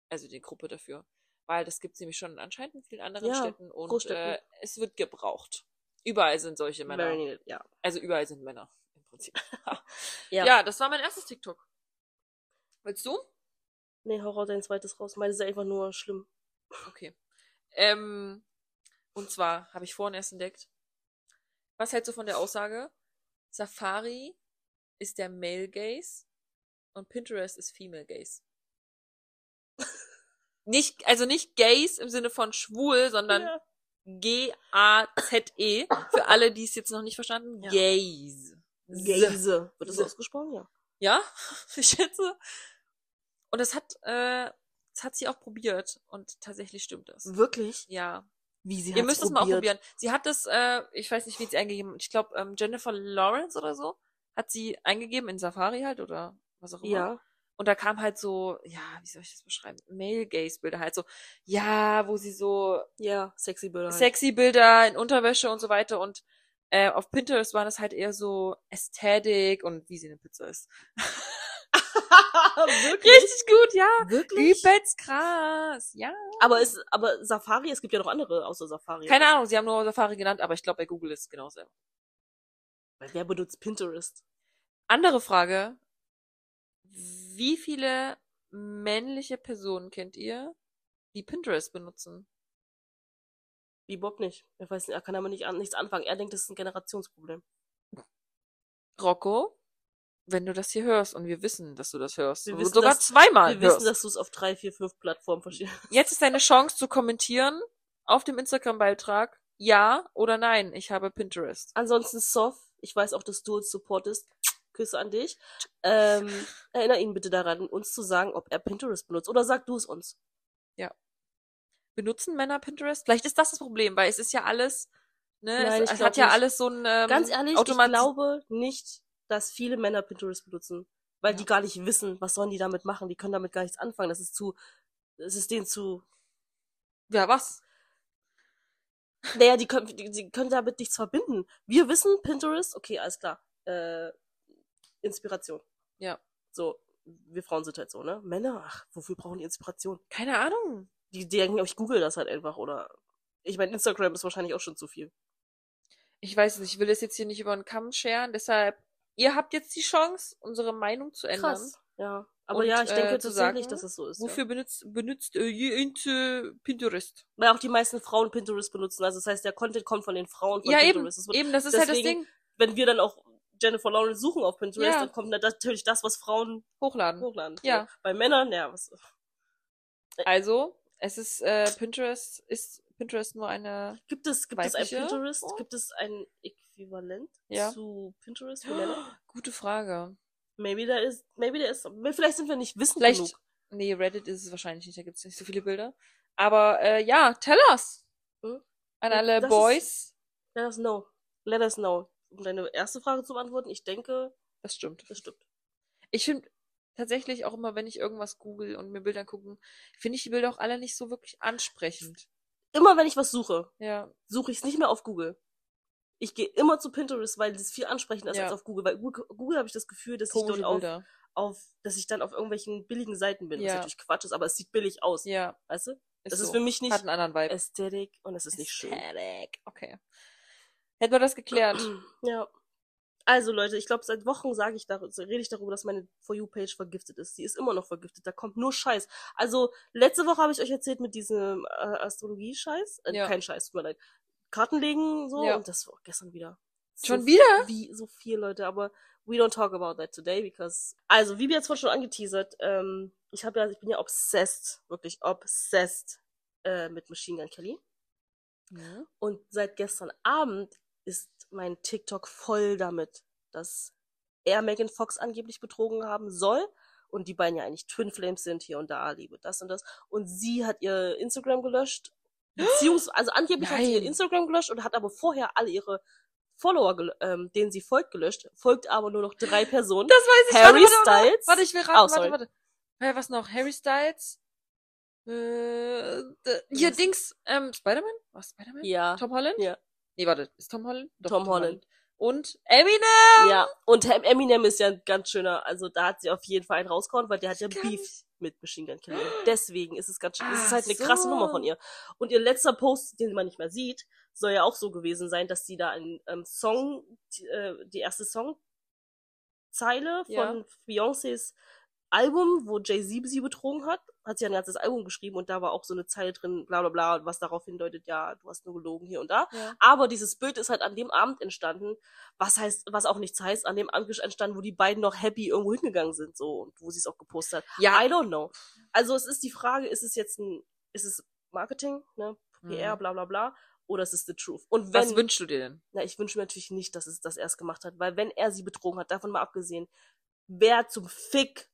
Also die Gruppe dafür. Weil das gibt es nämlich schon anscheinend in vielen anderen Ja, Städten und äh, es wird gebraucht. Überall sind solche Männer. Needed, ja. Also überall sind Männer im Prinzip. Ja. ja, das war mein erstes TikTok. Willst du? Nee, hau raus dein zweites raus. Meine ist einfach nur schlimm. Okay. Ähm, und zwar habe ich vorhin erst entdeckt. Was hältst du von der Aussage? Safari ist der Male Gaze und Pinterest ist Female Gaze. Nicht, also nicht Gaze im Sinne von schwul, sondern Ja. G-A-Z-E. Für alle, die es jetzt noch nicht verstanden. Ja. Gaze. Gaze. Wird das ausgesprochen? Ja. Ja, ich schätze. Und das hat, äh, das hat sie auch probiert und tatsächlich stimmt das. Wirklich? Ja. Wie sie Ihr müsst es mal probiert. ausprobieren. Sie hat das, äh, ich weiß nicht, wie sie eingegeben hat. Ich glaube, ähm, Jennifer Lawrence oder so hat sie eingegeben in Safari halt oder was auch immer. Ja. Und da kam halt so, ja, wie soll ich das beschreiben? Male Gaze Bilder halt so, ja, wo sie so Ja, sexy Bilder. halt. sexy Bilder in Unterwäsche und so weiter und äh, auf Pinterest war das halt eher so Ästhetik und wie sie eine Pizza ist. Wirklich? Richtig gut, ja. Wirklich? Übelst krass, ja. Aber ist, aber Safari, es gibt ja noch andere außer Safari. Keine Ahnung, sie haben nur Safari genannt, aber ich glaube bei Google ist es genau selber. Weil Wer benutzt Pinterest? Andere Frage. Wie viele männliche Personen kennt ihr, die Pinterest benutzen? Wie Bob nicht. Er weiß, er kann damit nicht an, nichts anfangen. Er denkt, das ist ein Generationsproblem. Rocco, wenn du das hier hörst und wir wissen, dass du das hörst, Wir wissen, sogar dass- zweimal Wir hörst. wissen, dass du es auf drei, vier, fünf Plattformen verstehst. Jetzt ist deine Chance zu kommentieren auf dem Instagram-Beitrag, ja oder nein, ich habe Pinterest. Ansonsten Sof, ich weiß auch, dass du uns supportest. Küsse an dich. Ähm, erinnere ihn bitte daran, uns zu sagen, ob er Pinterest benutzt. Oder sag du es uns. Benutzen Männer Pinterest? Vielleicht ist das das Problem, weil es ist ja alles, ne, Nein, es, es hat ja nicht. alles so ein ähm, Ganz ehrlich, ich glaube nicht, dass viele Männer Pinterest benutzen. Weil Ja. die gar nicht wissen, was sollen die damit machen. Die können damit gar nichts anfangen. Das ist zu, das ist denen zu, Ja, was? naja, die können, die, die können damit nichts verbinden. Wir wissen, Pinterest, okay, alles klar. Äh, Inspiration. Ja. So, wir Frauen sind halt so, ne? Männer, ach, wofür brauchen die Inspiration? Keine Ahnung. Die, die denken, ich google das halt einfach, oder, ich meine, Instagram ist wahrscheinlich auch schon zu viel. Ich weiß nicht, ich will das jetzt hier nicht über den Kamm scheren, deshalb, ihr habt jetzt die Chance, unsere Meinung zu ändern. Krass. Ja. Aber Und, ja, ich äh, denke zu tatsächlich, sagen, dass es so ist. Wofür benutzt, benutzt äh, äh, Pinterest? Weil auch die meisten Frauen Pinterest benutzen. Also das heißt, der Content kommt von den Frauen von Ja, eben, Pinterest. Es wird, eben, das ist halt das deswegen- Ding. Wenn wir dann auch Jennifer Lawrence suchen auf Pinterest, Ja. dann kommt natürlich das, was Frauen Hochladen. hochladen. Ja. Bei Männern, ja, was. Also, es ist, äh, Pinterest, ist Pinterest nur eine, Gibt es, gibt es ein Pinterest? Form? Gibt es ein Äquivalent Ja. zu Pinterest Männer? gute Frage. Maybe there is, maybe there is, vielleicht sind wir nicht wissend Vielleicht, genug. nee, Reddit ist es wahrscheinlich nicht, da gibt es nicht so viele Bilder. Aber äh, ja, tell us. Hm? An Ja, alle das Boys. Let us know. Let us know. Um deine erste Frage zu beantworten, ich denke, Das stimmt. das stimmt. Ich finde tatsächlich auch immer, wenn ich irgendwas google und mir Bilder gucken, finde ich die Bilder auch alle nicht so wirklich ansprechend. Immer wenn ich was suche, Ja. suche ich es nicht mehr auf Google. Ich gehe immer zu Pinterest, weil das viel ansprechender ist Ja. als auf Google. Weil Google, Google habe ich das Gefühl, dass ich Komische dort auf, Bilder. auf, dass ich dann auf irgendwelchen billigen Seiten bin. Was Ja. natürlich Quatsch ist, aber es sieht billig aus. Ja. Weißt du? Ist Das ist so. für mich nicht Hat einen anderen Vibe. Ästhetik und es ist nicht schön. Ästhetik. Okay. Hätten wir das geklärt. Ja. Also Leute, ich glaube, seit Wochen sage ich darüber, rede ich darüber, dass meine For You Page vergiftet ist. Die ist immer noch vergiftet. Da kommt nur Scheiß. Also letzte Woche habe ich euch erzählt mit diesem äh, Astrologie Scheiß, äh, Ja. kein Scheiß, tut mir leid. Kartenlegen so Ja. und das war auch gestern wieder. Schon so, wieder? Wie so viel Leute, aber we don't talk about that today because also wie wir jetzt vorhin schon angeteasert, ähm, ich habe ja ich bin ja obsessed, wirklich obsessed äh, mit Machine Gun Kelly. Ja. Und seit gestern Abend ist mein TikTok voll damit, dass er Megan Fox angeblich betrogen haben soll und die beiden ja eigentlich Twin Flames sind hier und da, Liebe, das und das. Und sie hat ihr Instagram gelöscht, beziehungsweise, also angeblich hat sie ihr Nein. Instagram gelöscht und hat aber vorher alle ihre Follower, ähm, denen sie folgt, gelöscht, folgt aber nur noch drei Personen. Das weiß ich. Harry warte, warte. Styles. Warte, ich will Oh, raten. sorry. warte, warte. Was noch? Harry Styles? Äh, hier? Dings, ähm, Spider-Man? Was, Spider-Man? Ja, Tom Holland? Ja. Nee, warte, ist Tom Holland? Doch, Tom Holland. Und Eminem! ja. Und Em- Eminem ist ja ein ganz schöner, also da hat sie auf jeden Fall einen rausgehauen, weil der hat ja Beef nicht. mit Machine Gun Kelly. Deswegen ist es ganz schön, es ist halt eine krasse so. Nummer von ihr. Und ihr letzter Post, den man nicht mehr sieht, soll ja auch so gewesen sein, dass sie da einen ähm, Song, die, äh, die erste Songzeile von Ja. Beyoncés Album, wo Jay-Z sie betrogen hat, hat sie ein ganzes Album geschrieben und da war auch so eine Zeile drin, bla bla bla, was darauf hindeutet, ja, du hast nur gelogen hier und da. Ja. Aber dieses Bild ist halt an dem Abend entstanden, was heißt, was auch nichts heißt, an dem Abend entstanden, wo die beiden noch happy irgendwo hingegangen sind, so, und wo sie es auch gepostet hat. Ja. I don't know. Also es ist die Frage, ist es jetzt ein, ist es Marketing, ne, PR, Mhm. bla bla bla, oder ist es the truth? Und Was wenn, wünschst du dir denn? na, ich wünsche mir natürlich nicht, dass es das erst gemacht hat, weil wenn er sie betrogen hat, davon mal abgesehen, wer zum Fick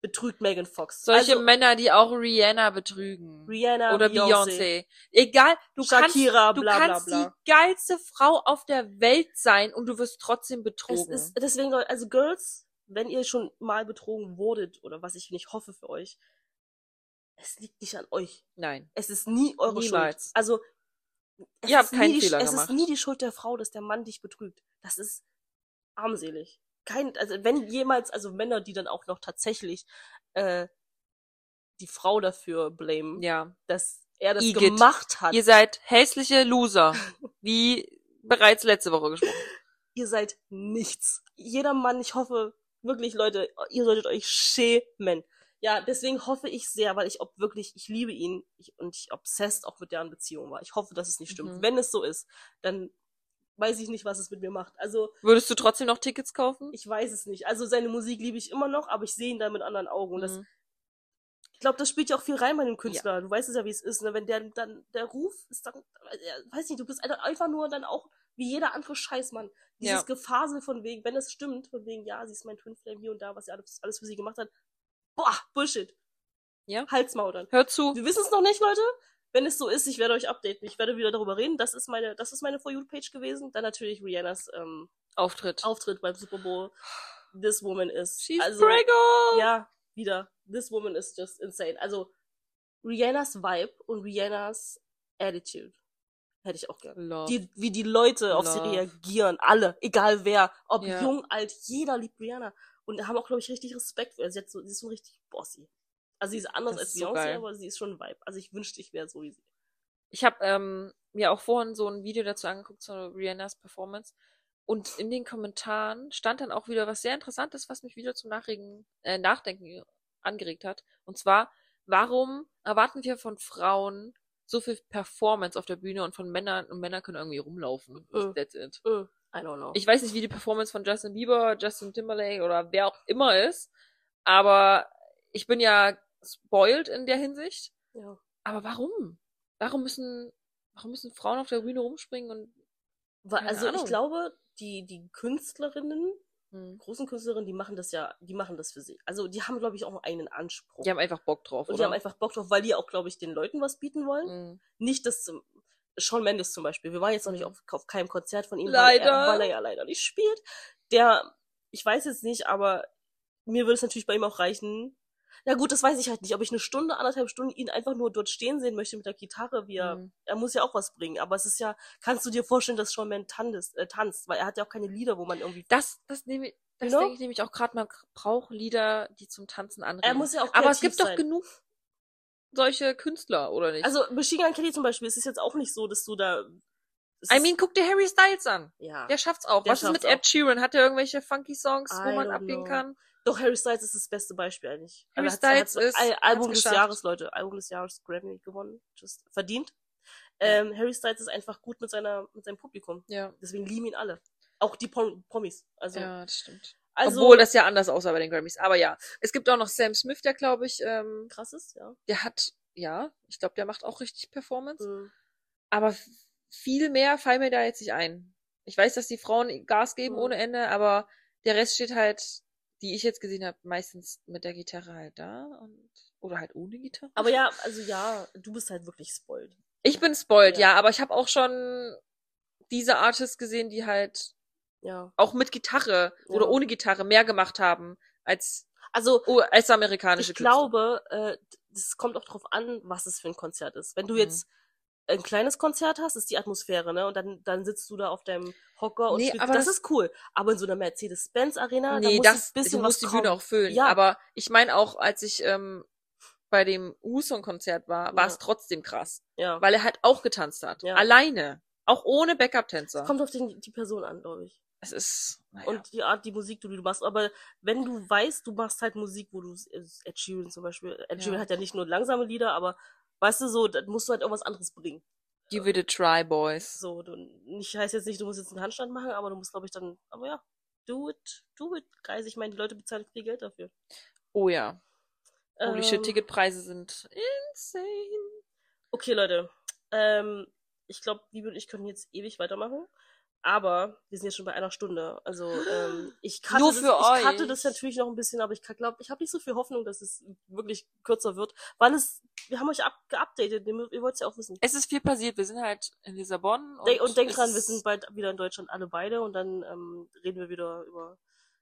betrügt Megan Fox? Solche also, Männer, die auch Rihanna betrügen. Rihanna, Oder Beyoncé. Egal, du Shakira, kannst, du bla bla kannst bla. die geilste Frau auf der Welt sein und du wirst trotzdem Es betrogen. ist, deswegen, also Girls, wenn ihr schon mal betrogen wurdet, oder was ich nicht hoffe für euch, es liegt nicht an euch. Nein. Es ist nie eure Niemals. Schuld. Also, es Ihr habt keinen die, Fehler Es gemacht. ist nie die Schuld der Frau, dass der Mann dich betrügt. Das ist armselig. Kein, also wenn jemals, also Männer, die dann auch noch tatsächlich äh, die Frau dafür blamen, Ja. dass er das Igitt. gemacht hat. Ihr seid hässliche Loser. Wie bereits letzte Woche gesprochen. ihr seid nichts. Jeder Mann, ich hoffe, wirklich, Leute, ihr solltet euch schämen. Ja, deswegen hoffe ich sehr, weil ich ob wirklich, ich liebe ihn ich, und ich obsessed auch mit deren Beziehung war. Ich hoffe, dass es nicht stimmt. Mhm. Wenn es so ist, dann weiß ich nicht, was es mit mir macht. Also, Würdest du trotzdem noch Tickets kaufen? ich weiß es nicht. Also, seine Musik liebe ich immer noch, aber ich sehe ihn dann mit anderen Augen. Und das, Mhm. ich glaube, das spielt ja auch viel rein bei dem Künstler. Du weißt es ja, wie es ist. Ne? Wenn der dann, der Ruf ist dann, weiß nicht, du bist einfach nur dann auch wie jeder andere Scheißmann. Dieses Ja. Gefasel von wegen, wenn es stimmt, von wegen, ja, sie ist mein Twin Flame hier und da, was er alles, alles für sie gemacht hat. Boah, Bullshit. Ja. Halsmaul dann. Hör zu. Wir wissen es noch nicht, Leute. Wenn es so ist, ich werde euch updaten. Ich werde wieder darüber reden. Das ist meine, das ist meine For You-Page gewesen. Dann natürlich Rihannas ähm, Auftritt. Auftritt beim Super Bowl. This woman is. She's also, Prego! ja, wieder. This woman is just insane. Also, Rihannas Vibe und Rihannas Attitude hätte ich auch gerne. Love. Die, wie die Leute auf sie Love. reagieren. Alle. Egal wer. Ob Ja. jung, alt. Jeder liebt Rihanna. Und haben auch, glaube ich, richtig Respekt für. Sie, hat so, sie ist so richtig bossy. Also, sie ist anders Das als ist so Beyoncé, geil. aber sie ist schon ein Vibe. Also, ich wünschte, ich wäre so wie sie. Ich habe ähm, mir auch vorhin so ein Video dazu angeguckt zu Rihannas Performance. Und in den Kommentaren stand dann auch wieder was sehr Interessantes, was mich wieder zum Nachregen, äh, Nachdenken angeregt hat. Und zwar, warum erwarten wir von Frauen so viel Performance auf der Bühne und von Männern und Männer können irgendwie rumlaufen? Äh. That's it. Äh, I don't know. Ich weiß nicht, wie die Performance von Justin Bieber, Justin Timberlake oder wer auch immer ist, aber ich bin ja spoiled in der Hinsicht. ja. Aber warum? Warum müssen, warum müssen Frauen auf der Bühne rumspringen und also, ich Ahnung. glaube, die, die Künstlerinnen Hm. großen Künstlerinnen, die machen das ja, die machen das für sie. Also die haben, glaube ich, auch einen Anspruch. Die haben einfach Bock drauf, und oder? die haben einfach Bock drauf, weil die auch, glaube ich, den Leuten was bieten wollen. Mhm. Nicht das zum Shawn Mendes zum Beispiel. Wir waren jetzt noch nicht Mhm. auf, auf keinem Konzert von ihm, Leider. Weil, er, weil er ja leider nicht spielt. Der, ich weiß jetzt nicht, aber mir würde es natürlich bei ihm auch reichen. Ja gut, das weiß ich halt nicht, ob ich eine Stunde, anderthalb Stunden ihn einfach nur dort stehen sehen möchte mit der Gitarre, wie er, Mhm. er muss ja auch was bringen. Aber es ist ja, kannst du dir vorstellen, dass Shawn Mendes tanzt, äh, tanzt, weil er hat ja auch keine Lieder, wo man irgendwie, Das, das nehme ich, das know? denke ich nämlich auch gerade, man braucht Lieder, die zum Tanzen anregen. er muss ja auch Aber es gibt doch sein. genug solche Künstler, oder nicht? Also Machine Gun Kelly zum Beispiel, es ist jetzt auch nicht so, dass du da, es I mean, guck dir Harry Styles an. ja. Der schafft's auch. Der Was ist mit schafft's Ed Sheeran? Hat er irgendwelche funky Songs, wo I man don't abgehen know. kann? Doch, Harry Styles ist das beste Beispiel eigentlich. Harry er hat- hat Styles ist- Album des geschafft. Jahres, Leute. Album des Jahres Grammy gewonnen. Just verdient. Ähm, Harry Styles ist einfach gut mit seiner, mit seinem Publikum. Ja. Deswegen lieben ihn alle. Auch die Prom Promis. Also, Ja, das stimmt. also Obwohl das ja anders aussah bei den Grammys. Aber ja. Es gibt auch noch Sam Smith, der glaube ich, ähm, krass ist, ja. der hat, ja, ich glaube, der macht auch richtig Performance. Mhm. Aber viel mehr fallen mir da jetzt nicht ein. Ich weiß, dass die Frauen Gas geben Mhm. ohne Ende, aber der Rest steht halt, die ich jetzt gesehen habe, meistens mit der Gitarre halt da und oder halt ohne Gitarre. Aber ja, also ja, du bist halt wirklich spoiled. ich bin spoiled, Ja. ja, aber ich habe auch schon diese Artists gesehen, die halt Ja. auch mit Gitarre oder Ja. ohne Gitarre mehr gemacht haben als Also, oh, als amerikanische ich glaube, äh, es kommt auch drauf an, was es für ein Konzert ist. Wenn du Mhm. jetzt ein kleines Konzert hast, ist die Atmosphäre, ne? Und dann, dann sitzt du da auf deinem Hocker und Nee, spielst. aber das, das- ist cool. Aber in so einer Mercedes-Benz-Arena, da Nee, muss das, ein bisschen du was musst die kommen. Bühne auch füllen. Ja. Aber ich meine auch, als ich ähm, bei dem Uson-Konzert war, war Ja. es trotzdem krass. Ja. Weil er halt auch getanzt hat. Ja. Alleine. Auch ohne Backup-Tänzer. Kommt auf den, die Person an, glaube ich. Es ist, naja. Und die Art, die Musik, die du machst. Aber wenn du weißt, du machst halt Musik, wo du äh, Ed Sheeran zum Beispiel, Ed Ja. Sheeran hat ja nicht nur langsame Lieder, aber weißt du so, dann musst du halt irgendwas anderes bringen. Give it a try, boys. So, du, nicht heißt jetzt nicht, du musst jetzt einen Handstand machen, aber du musst, glaube ich, dann, aber ja, do it, do it, guys. Ich meine, die Leute bezahlen viel Geld dafür. Oh ja. Holy shit, Ähm, Ticketpreise sind insane. Okay, Leute. Ähm, ich glaube, Liebe und ich können jetzt ewig weitermachen. Aber wir sind jetzt schon bei einer Stunde. Also ähm, ich kannte, Nur das, für ich kannte euch. das natürlich noch ein bisschen, aber ich glaube, ich habe nicht so viel Hoffnung, dass es wirklich kürzer wird. Weil es, wir haben euch up, geupdatet, ihr, wollt es ja auch wissen. Es ist viel passiert. Wir sind halt in Lissabon. Und denk es- dran, wir sind bald wieder in Deutschland alle beide und dann ähm, reden wir wieder über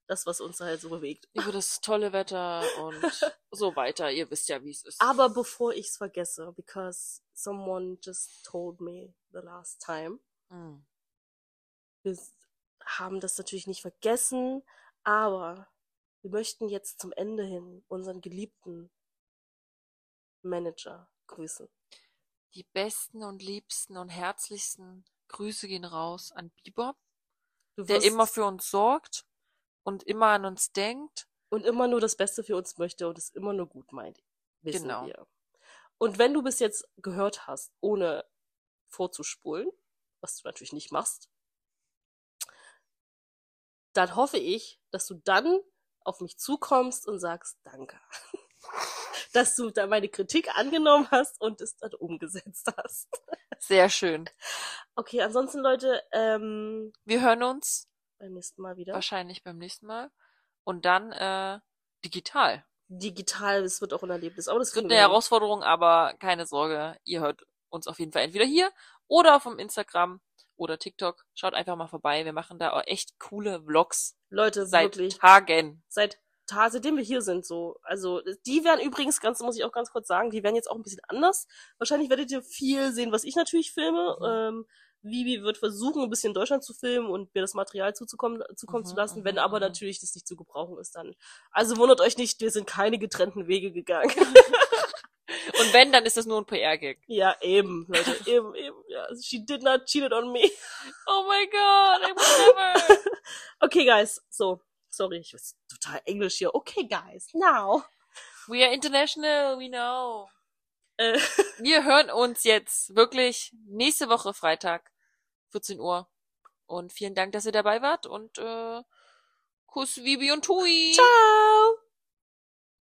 das, was uns halt so bewegt. über das tolle Wetter und so weiter. Ihr wisst ja, wie es ist. Aber bevor ich es vergesse, because someone just told me the last time, Mm. Wir haben das natürlich nicht vergessen, aber wir möchten jetzt zum Ende hin unseren geliebten Manager grüßen. Die besten und liebsten und herzlichsten Grüße gehen raus an Du der immer für uns sorgt und immer an uns denkt. und immer nur das Beste für uns möchte und es immer nur gut meint. Wissen Genau. wir. Und wenn du bis jetzt gehört hast, ohne vorzuspulen, was du natürlich nicht machst, dann hoffe ich, dass du dann auf mich zukommst und sagst, danke. Dass du da meine Kritik angenommen hast und es dann umgesetzt hast. Sehr schön. Okay, ansonsten Leute, ähm, Wir hören uns beim nächsten Mal wieder. wahrscheinlich beim nächsten Mal und dann äh, digital. Digital, es wird auch ein Erlebnis. Aber das wird eine wir. Herausforderung, aber keine Sorge, ihr hört uns auf jeden Fall entweder hier oder auf dem Instagram oder TikTok. Schaut einfach mal vorbei. Wir machen da auch echt coole Vlogs Leute, seit wirklich. Tagen. seit Ta seitdem wir hier sind, so. Also, die werden übrigens, ganz, muss ich auch ganz kurz sagen, die werden jetzt auch ein bisschen anders. Wahrscheinlich werdet ihr viel sehen, was ich natürlich filme. Mhm. Ähm, Vivi wird versuchen, ein bisschen Deutschland zu filmen und mir das Material zuzukommen, zukommen Mhm, zu lassen. mhm, Wenn aber mhm. natürlich das nicht zu gebrauchen ist, dann. Also wundert euch nicht, wir sind keine getrennten Wege gegangen. Und wenn, dann ist das nur ein PR-Gag. ja, eben, Leute, eben, eben. Ja, she did not cheated on me. Oh my god, I would never. Okay, guys, so. Sorry, ich bin total englisch hier. Okay, guys, now. We are international, we know. Äh, Wir hören uns jetzt wirklich nächste Woche Freitag, 14 Uhr. Und vielen Dank, dass ihr dabei wart und äh, Kuss, Vibi und Tui. ciao.